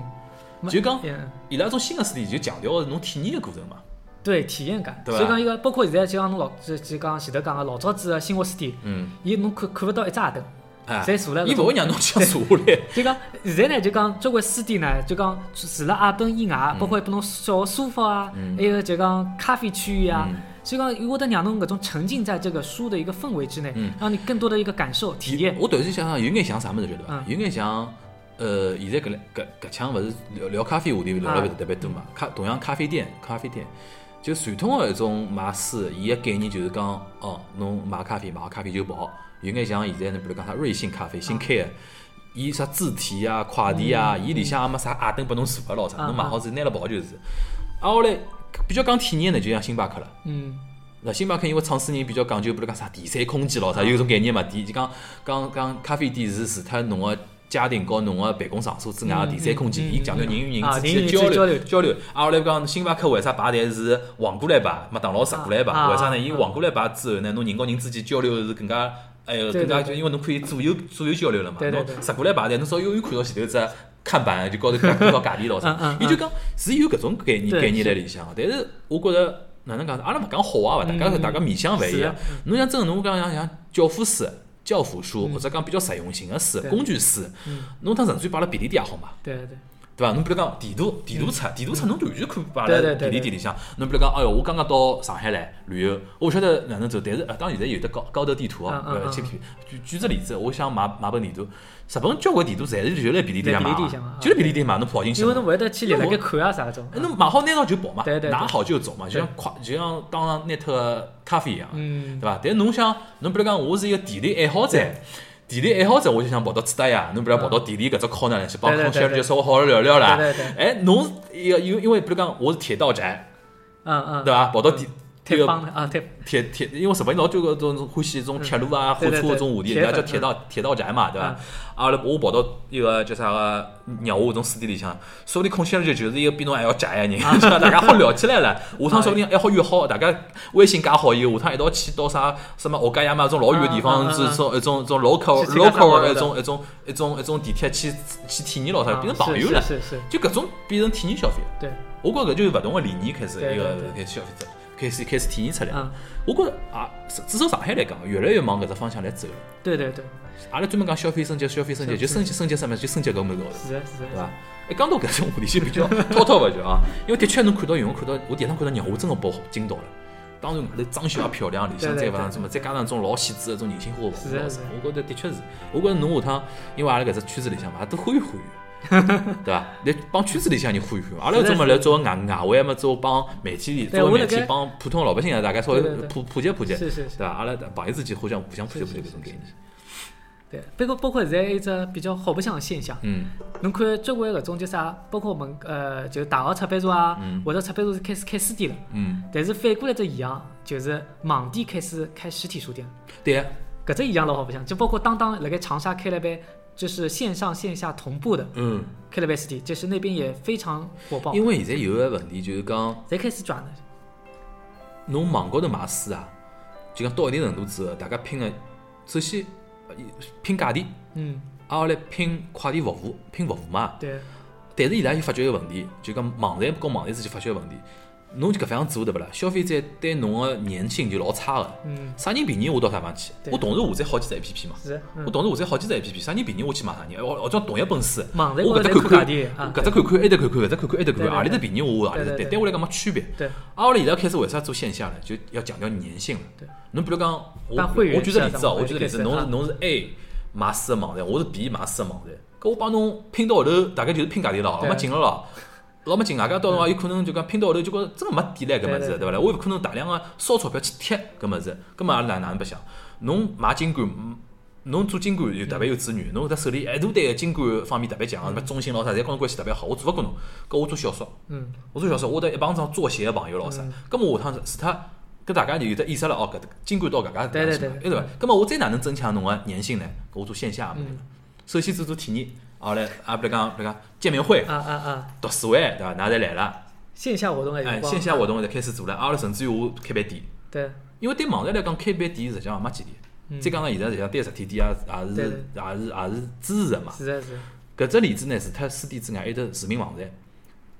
就讲嗯伊拉种新个书店就强调个是侬体验个过程嘛。对体验感。所以讲一个，包括现在就像侬老就就讲前头讲个老早子个新华书店，嗯，伊侬看看勿到一只鞋凳，哎，侪坐了伊勿会让侬想坐下来。就讲现在呢，就讲交关书店呢，就讲除了阿凳以外，包括拨侬小个沙发啊，还有就讲咖啡区域啊，所以讲伊会得让侬搿种沉浸在这个书的一个氛围之内，让你更多的一个感受体验。我突然间想想，有眼像啥物事，晓得伐？嗯有眼像，呃，现在搿来搿搿腔勿是聊聊咖啡话题聊了啊特别多嘛？咖同样咖啡店，咖啡店。就传统个一种卖书，伊个概念就是讲，哦，侬买咖啡，买好咖啡就跑，有眼像现在侬比如讲啥瑞幸咖啡新开个，伊啥自提啊、快递啊，伊里向也没啥矮凳拨侬坐个咯啥，啊侬买好之后拿了跑就是。啊，后来比较讲体验呢，就像星巴克了。嗯，那星巴克因为创始人比较讲究，比如讲啥第三空间咯，啥有种概念嘛？第就讲讲讲咖啡店是除脱侬个家庭和侬个办公场所之外个第三空间，伊强调人与人之间的交流流交流。啊，我来讲星巴克为啥排队是横过来排，麦当劳直过来排？啊为啥呢？啊伊横过来排之后呢，侬人和人之间交流是更加。哎哟，对更加就因为侬可以左右左右交流了嘛，侬对对对直过来排队，侬稍微看到前头只看板，就高头看到价钿咯啥伊就讲是有搿种概念概念是辣里向，但是我觉着哪能讲？阿拉勿讲好啊，勿，大家嗯大家面相勿一样是。侬像真个侬讲像像教辅书、教辅书，或者讲比较实用性个书、工具书，侬当纯粹摆辣便利店也好嘛，对对。对，对伐？侬比如讲地图、地图册、地图册，侬完全可以摆辣便利店里向。侬比如讲，哎哟，我刚刚到上海来旅游，我勿晓得哪能走，但是呃，当然现在有的高高德地图哦，呃，去举举只例子，我想买买本地图，日本交关地图侪是就辣便利店在买嘛便利店啊，就辣便利店买，侬跑进去。因为侬勿会得去立辣盖看啊啥种。哎，侬买好拿到就跑嘛，拿好就走嘛，就像快，就像当场拿脱个咖啡一样，嗯对伐？但侬想，侬比如讲，我是一个地理爱好者，地理爱好者，我就想跑到志达呀，侬比如讲跑到地理搿只 corner 去帮对对对对空小姐稍微好好聊聊啦。哎，侬一个因因为比如讲我是铁道宅，嗯嗯，对伐？跑到地这个太棒了啊！太铁铁，因为日本老多个种欢喜种铁路啊、火车搿种话题，人家叫铁道铁道宅嘛，对伐嗯？阿拉我跑到一个叫啥个鸟屋搿种书店里向，说不定空闲日就是一个比侬还要宅个人，大家好聊起来了。下趟说不定还好约好，大家微信加好以后，下趟一道去到啥什么奥加亚嘛，种老远个地方，是种一种一种 local local 的一种一种一种一种地铁去去体验咯啥，啊变成朋友了。就搿种变成体验消费。对，我觉着搿就是勿同个理念开始一个对对对开始消费者开始开始体现出来嗯了。我觉着啊，至少上海来讲，越来越往搿只方向来走了。对对对，阿拉专门讲消费升级，消费升级就升级升级什么，就升级搿物事高头，是的是的对伐？一讲到搿种话题就比较滔滔勿绝啊，因为的确侬看到用户看到我第一趟看到鸟屋真个把我惊到了。当然，外头装修也漂亮，里向再勿上什么，再加上种老细致的种人性化的服务我觉着的确是。我觉着侬下趟，因为阿拉搿只圈子里向嘛，都欢愉欢愉，对伐？来帮圈子里向人欢愉欢愉。阿拉搿种么来作为外外围嘛，做帮媒体里，作为媒体帮普通老百姓啊，大家稍微普普及普及，是是是对伐？阿拉朋友之间互相互相普及普及搿种概念。对，包括包括现在一只比较好白相个现象，嗯，侬看交关搿种叫啥，包括我们呃，就大学出版社啊，嗯或者出版社是开始开书店了，嗯，但是反过来只现象就是网店开始开实体书店，对啊，搿只现象老好白相，就包括当当辣盖长沙开了爿，就是线上线下同步的嗯，开了爿实体，就是那边也非常火爆，因为现在有个问题就是讲，侪开始转了，侬网高头买书啊，就讲到一定程度之后，大家拼个，首先呃拼价钿，嗯，挨下来拼快递服务，拼服务嘛。对，但是伊拉又发觉一个问题，就讲网站跟网站之间发觉一个问题，侬就搿方样做对勿啦？消费者对侬个粘性就老差个。嗯，啥人便宜我到啥地方去？对我同时下载好几只 A P P 嘛。是我同时下载好几只 A P P，啥人便宜我去买啥人。我我讲同一本书，我搿只看看搿只看看，埃搭看看，搿只看看，埃搭看看，何里头便宜我何里头对，对我来讲没区别。对，啊，后来现在开始为啥做线下了？就要强调粘性了。对，侬比如讲，我我举个例子哦，我举个例子，侬是侬是 A 买书个网站，我是 B 买书个网站，搿我帮侬拼到后头，大概就是拼价钿了，没劲了咯。老没劲，外加到辰光有可能就讲拼到后头就觉着真个没底来搿物事，对勿啦？我有可能大量个烧钞票去贴搿物事，搿么阿拉哪哪能白相？侬买金管，嗯侬做金管又特别有资源，侬搿搭手里一大堆个金管方面特别强，什么中信老啥，侪跟侬关系特别好，我做勿过侬。搿我做小说，嗯，我做小说，我得一帮子做鞋个朋友咾啥嗯，搿么下趟除脱跟大家就有得意识了哦，搿金管到搿家对对对地方去买，对伐？搿么我再哪能增强侬个粘性呢？搿我做线下个物事嗯，首先做做体验，后来啊，比如讲，比如讲见面会、啊啊啊，读书会，对伐？㑚侪来了，线下活动哎，线下活动侪开始做了，阿拉甚至于我开饭店，对，因为对网站来讲，开饭店实际上也没几嗯钿。再讲呢，现在实际上对实体店也也是也是也是支持的嘛。是的是的，搿只例子呢，除脱书店之外，还有得视频网站。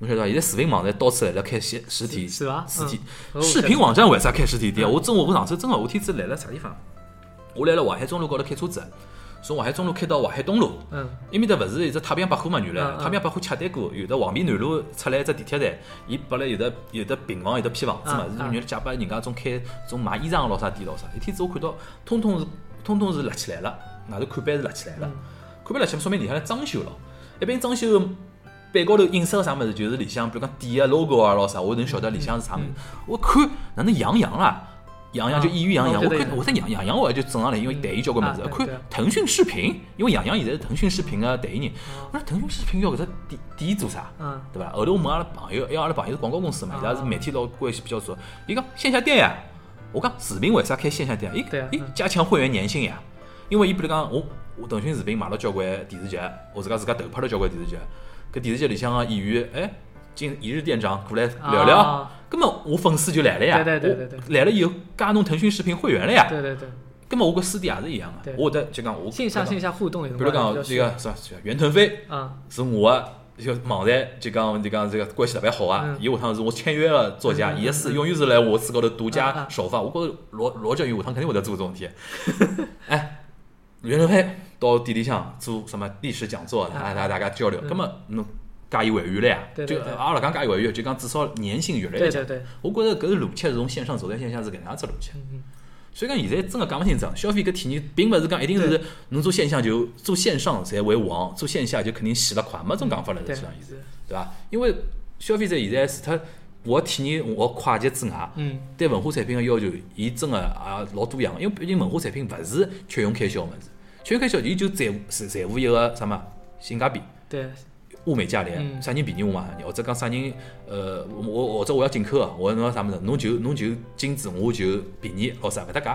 侬晓得伐？现在视频网站到处来了开实实体是伐实体嗯视频网站为啥开实体店？嗯我真我我上周真个，我天子来了啥地方？我来了淮海中路高头开车子，从淮海中路开到淮海东路。嗯埃面搭勿是一只太平洋百货嘛？原来太平洋百货洽谈过，有的黄陂南路出来一只地铁站，伊拨了有的有的平房，有的批房子嘛，是原来借拨人家种开种卖衣裳个咾啥店咾啥。一天子我看到，通通是通通是立起来了，外头看板是立起来了，看板立起来说明里向来装修了。一般装修板高头印刷个啥物事，就是里向比如讲店个 logo 啊咾啥，我能晓得里向是啥物事。我看哪能杨洋啦？杨洋就演员杨洋，我看我在杨杨洋我就正常来，因为代言交关物事。看腾讯视频，因为杨洋现在是腾讯视频个代言人，哦我说腾讯视频要搿只店店做啥？嗯对伐？后头我问阿拉朋友，因为阿拉朋友是广告公司嘛，伊拉是啊媒体老关系比较熟。伊讲线下店呀，我讲视频为啥开线下店？伊伊加强会员粘性呀。因为伊比如讲，我我腾讯视频买了交关电视剧，我自家自家投拍了交关电视剧，搿电视剧里向个演员，哎，今一日店长过来聊聊啊，根本我粉丝就来了呀。对对对对我来了以后加侬腾讯视频会员了呀。对对对，根本我跟师弟也是一样的对，我会得就讲我线上线下互动有比如讲这个啥袁腾飞。啊是我的就网站就讲就讲这个关系特别好啊嗯，伊下趟是我签约了作家，嗯嗯伊个书永远是来我书高头独嗯家嗯首发。我觉着罗罗振宇下趟肯定会得做这种事体。哎，袁腾飞到店里向做什么历史讲座，大家大家交流，嗯那么侬加伊会员了呀？就阿拉讲加伊会员，就讲至少粘性越来越强。对我觉着搿个逻辑是从线上走到线下是搿能样子逻辑。嗯所以讲现在真个讲勿清爽，消费搿体验并勿是讲一定是侬做线下就做线上才会旺，做线下就肯定死了快，没种讲法了，对实际上意思，对伐？因为消费者现在除脱我体验我快捷之外，嗯对文化产品个要求，伊真个也老多样，因为毕竟文化产品勿是缺用开销物事，缺用开销伊就在乎在在乎一个啥么性价比。对物美价廉，嗯。啥人便宜我买啥人，或者讲啥人，呃，我我或者我要进口个，我侬要啥物事，侬就侬就精致，我就便宜，或啥勿搭界，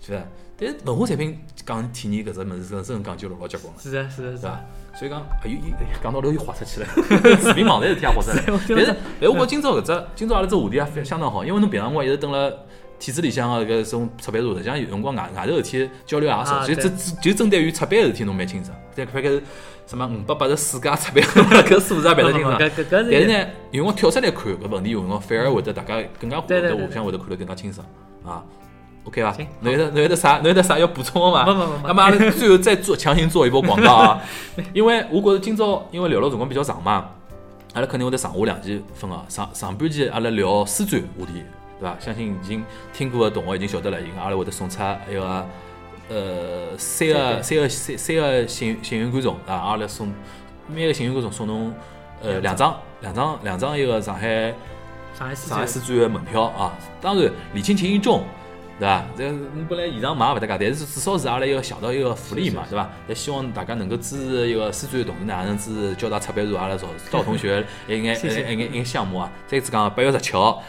是伐？但是文化产品讲体验搿只物事，真真讲究老老结棍了，是的是的是的是伐？所以讲，哎又又讲到头又滑出去了，视频网站事体也滑出来但是，但我觉着今朝搿只，今朝阿拉只话题也非相当好，因为侬平常辰光一直蹲辣体制里向个搿种出版社，实际上有辰光外外头事体交流也少，就只只就针对于出版个事体侬蛮清爽。但看搿是什么五百八十四家出版，搿数字也蛮得清爽。但是是呢，有辰光跳出来看搿问题，有辰光反而会得大家更加会得互相会得看得更加清爽啊。OK 伐？侬有得侬有得啥侬有得啥要补充的吗？没没没没那么阿拉最后再做强行做一波广告啊，因为我觉着今朝因为聊了辰光比较长嘛，阿拉肯定会得上下两期分啊。上上半期阿拉聊书展话题，对伐？相信已经听过的同学已经晓得了，因为阿拉会得送出一个呃三个三个三三个幸运幸运观众啊，阿拉送每个幸运观众送侬呃两张两张两张一个上海。上海世上海书展的门票啊，当然礼轻情意重，对伐？这侬本来现场买也勿搭界，但是至少是阿拉一个小的一个福利嘛，对伐？也希望大家能够支持一个书展的同时呢，也能支持交大出版社阿拉赵赵同学一眼一眼一眼项目啊。再次讲，八月十七号，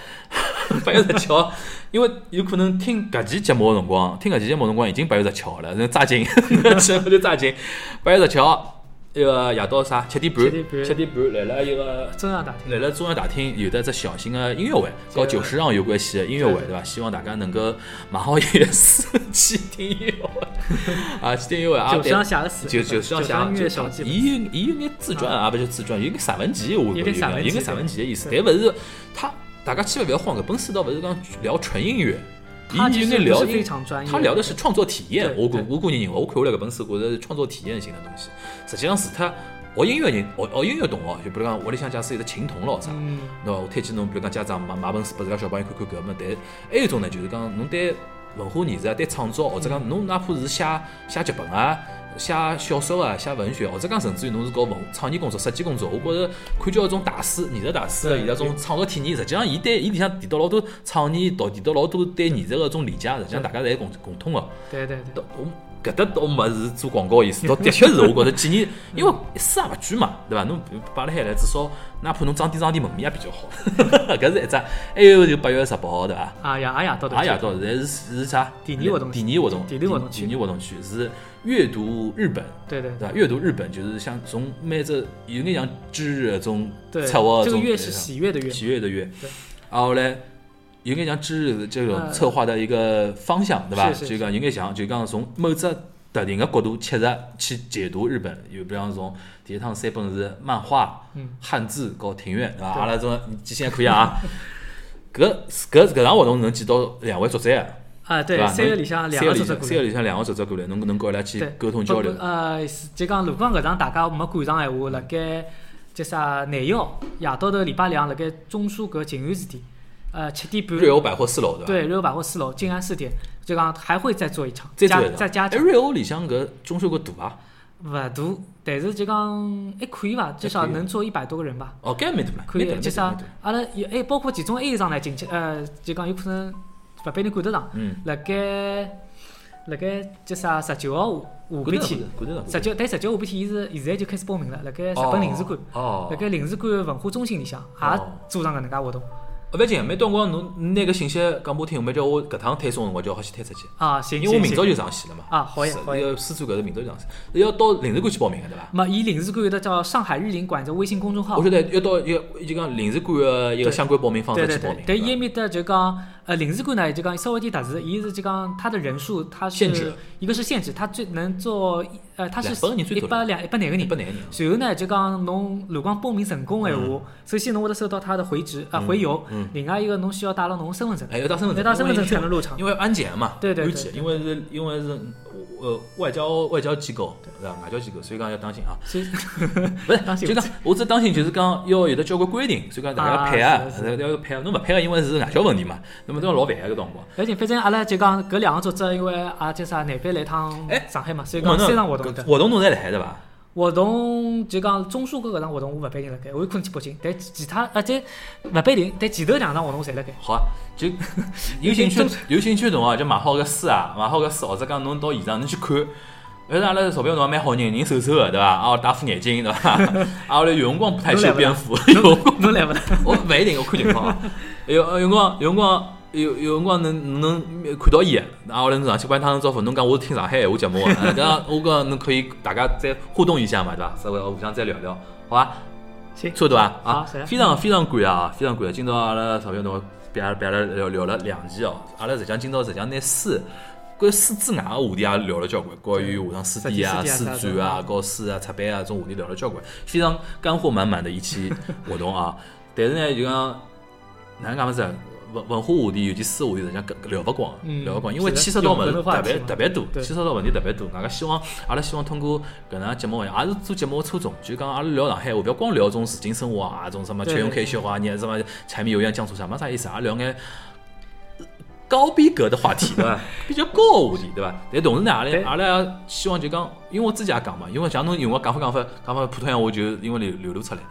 八月十七号，因为有可能听搿期节目个辰光，听搿期节目个辰光已经八月十七号了，那抓紧，节目就抓紧。八月十七号，一个夜到啥？七点半，七点半。来了一个。中央大厅。来了中央大厅有的只小型的音乐会，和九十让有关系的音乐会，对伐？希望大家能够买好钥匙 去听音乐会。啊，去听音乐会啊。九十但让写个词，就就是九十想音乐小记，伊有伊有眼自传啊，不是自传，有眼散文集，我觉得有点散文集有眼散文集的意思，但勿是他大家千万勿要慌，搿本书倒勿是讲聊纯音乐，伊有眼聊非常专业，他聊的是创作体验，我估我个人认为，我看下来搿本书，觉着是创作体验型的东西。实际上，除脱学音乐人，学学音乐同学，就比如讲屋里向假使有个琴童咯啥，嗯，对伐？我推荐侬，比如讲家长买买本书拨自家小朋友看看搿么，但还有一种呢，就是讲侬对文化艺术啊、对创作，或者讲侬哪怕是写写剧本啊、写小说啊、写文学，或者讲甚至于侬是搞文创意工作、设计工作，我觉着看叫一种大师、艺术大师的伊拉种创作体验，实际上伊对伊里向提到老多创意，到提到老多对艺术个种理解，实际上大家侪共共通个。对对对，我搿搭倒没是做广告意思，倒的确是我觉着建议，因为一丝也勿贵嘛，对伐？侬摆辣海来，至少哪怕侬装点装点门面也比较好，搿是一只。还有就八月十八号对伐？啊呀啊呀，到阿夜到现在是是啥？第二活动第二活动，第二活动区第二活动区是阅读日本，对对对伐？阅读日本就是像从每只有眼像知日的种对，策划这个月是喜悦的月，喜悦的月对，然后嘞，有眼像知日这种呃策划的一个方向，对吧？就讲有眼像，就讲从某只特定个角度切入去解读日本，有比方从第一趟三本是漫画、汉字和庭院，对伐？阿拉种记性还可以啊。搿搿搿场活动能见到两位作者啊，啊，对三月里向两个作者过来。三月里向两个作者过来，侬能跟伊拉去，沟通交流。呃，就讲，如果搿场大家没赶上闲话，辣盖叫啥廿一号夜到头礼拜两，辣盖中书阁静安寺店，呃，七点半。瑞欧百货四楼，对伐？对，瑞欧百货四楼静安寺店，就讲还会再做一场，再做一哎，再加场，瑞欧里向搿中秋搿大伐？勿大，但是就讲还可以伐，至少能坐一百多个人吧。哦，搿蛮大了，可以，就啥蛮大了。蛮大了，阿拉有还包括其中还有一场呢，近期呃，就讲有可能勿被你赶得上，嗯，辣盖辣盖叫啥十九号下下半天，十九但十九下半天伊是现在就开始报名了，辣盖日本领事馆，哦，辣盖领事馆文化中心里向也哦做上搿能介活动勿要紧，每到辰光侬拿搿信息讲拨我听，没叫我搿趟推送辰光就好先推出去，啊，行因为我明朝就上线了嘛。啊好呀是好呀要私租搿是明朝就上线，要到领事馆去报名个对伐？没，伊领事馆有得叫上海日领馆的微信公众号我，晓得要到一个就讲领事馆个一个相关报名方对对对式去报名，，伐但伊埃面搭就讲，呃，领事馆呢就讲稍微有点特殊，伊是就讲他的人数他是限制。一个是限制，他最能做呃，他是200个人最多一百两一百廿个人。一百。廿个人。随后呢，就讲侬如果报名成功的闲话，首先侬会得收到他的回执啊回邮，嗯。另外一个侬需要带了侬身份证，还要带身份证，要带身份证才能入场。因为安检嘛，对对对安检，对。因为是因为是呃外交外交机构对伐？外交机构，所以讲要当心啊。所以 不是，当心就讲我只当心就是讲要有的交关规定，所以讲大家要配合啊是是，要要配合。侬勿配合，因为是外交问题嘛，那么都要老烦个搿辰光。而且反正阿拉就讲搿两个作者，因为啊叫啥难边来趟哎上海嘛，所以我讲三场活动的。活动侬侪来海对伐？活动就讲中书阁搿场活动我勿必定辣盖，我有可能去北京，但其他而且勿必定，但前头两场活动侪辣盖。好啊，就 有兴趣有兴趣的同学就买好搿书啊，买好搿书，或者讲侬到现场侬去看。反正阿拉钞票侬也蛮好人，人瘦瘦个对伐？啊，戴副眼镜对伐？啊，我来有辰光不太修边幅，有辰光侬来勿来？我勿一定，我看情况啊。有有辰光有辰光有有辰光能能看到伊，啊，后来侬上去帮伊打声招呼，侬讲我是听上海闲话节目个，搿样我讲侬可以大家再互动一下嘛，对伐？稍微互相再聊聊，好伐？行，差不多啊，啊非常非常感谢啊，非常感谢。今朝阿拉钞票侬别阿拉别阿拉聊聊了两期哦，阿拉实际上今朝实际上拿书。关于书之外个话题也聊了交关，关于下趟书店啊、书展啊、搞书啊、出版啊这种话题聊了交关，非常干货满满的一期活动啊。但是呢，就讲哪能讲法子啊？文文化话题，尤其书话题，实际上搿聊勿光，嗯聊勿光，因为牵涉到物事永恒的话特别特别多，对牵涉到问题特别多。外加希望阿拉希望通过搿能节目，也是做节目的初衷，就讲阿拉聊上海话，勿要光聊种市井生活啊，种什么吃用开销啊，你什么柴米油盐酱醋茶，没啥意思，阿拉聊眼。高逼格的话题，对伐？比较高的话题，对伐？但同时呢，阿拉阿拉希望就讲，因为我自己也讲嘛，因为像侬有辰光讲法讲法讲法普通闲话，就因为流流露出来，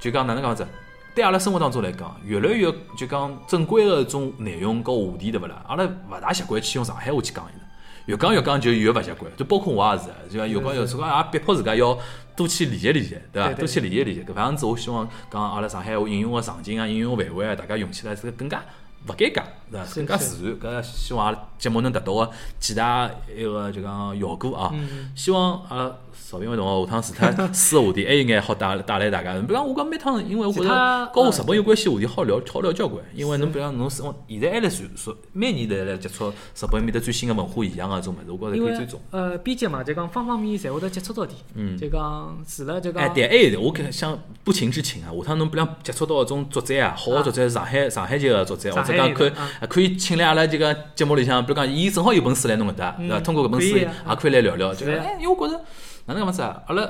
就讲哪能讲法子？对阿拉生活当中来讲，越来越就讲正规的种内容和话题，对勿啦？阿拉勿大习惯去用上海话去讲伊拉，越讲越讲就越勿习惯。就包括我也是，就讲有讲有辰光也逼迫自家要多去理解理解，对伐？多去理解理解。搿样子，我希望讲阿拉上海话应用个场景啊，应用范围啊，大家用起来是更加勿尴尬，对伐？更加自然。搿希望阿拉节目能达到个几大一个就讲效果啊。嗯希望阿拉邵平伟同学下趟除脱书个话题，还有眼好带带来大家。比如讲，我讲每趟，因为我觉着跟我日本有关系话题好聊，好聊交关。因为侬比如讲，侬是现在还来传说，每年侪来接触日本面的最新个文化现象啊，种物事，我觉着可以追踪。呃编辑嘛，就讲方方面面侪会得接触到点，嗯就讲除了就哎，讲对，还有的，我搿想不情之请啊，下趟侬比如讲接触到搿种作者啊，好个作者，上海上海籍个作者，或者讲可以人啊啊可以请来阿拉这个节目里向，比如讲，伊正好有本书来侬搿搭，对伐？嗯通过搿本书也可以来聊聊，就哎，因为我觉着哪能讲法子啊，阿拉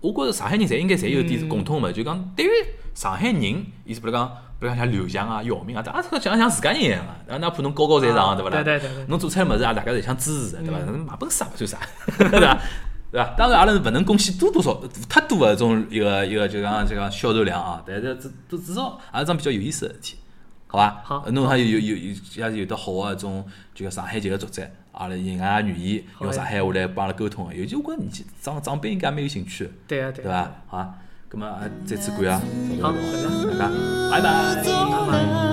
我觉着上海人侪应该侪有嗯点共通个，就讲对于上海人，意思比如讲，比如讲像刘翔啊、姚明啊，大家像像自家人一样个，哪怕侬高高在上，啊对勿啦？对对对对侬做出来物事啊，大家侪想支持的，对伐？嗯买本书也勿算啥，对伐？对伐？当然，阿拉是勿能贡献多多少太多个种一个一个就讲就讲销售量啊，但是至至至少也是桩比较有意思个事体，好伐？好，侬好有有有，要是有得好个一种，就上海籍个作者，阿拉人家愿意用上海话来帮阿拉沟通，尤其我觉年纪长长辈应该蛮有兴趣，对啊对，对伐？好，那么啊，再次感谢，好，大家拜。拜，拜。拜。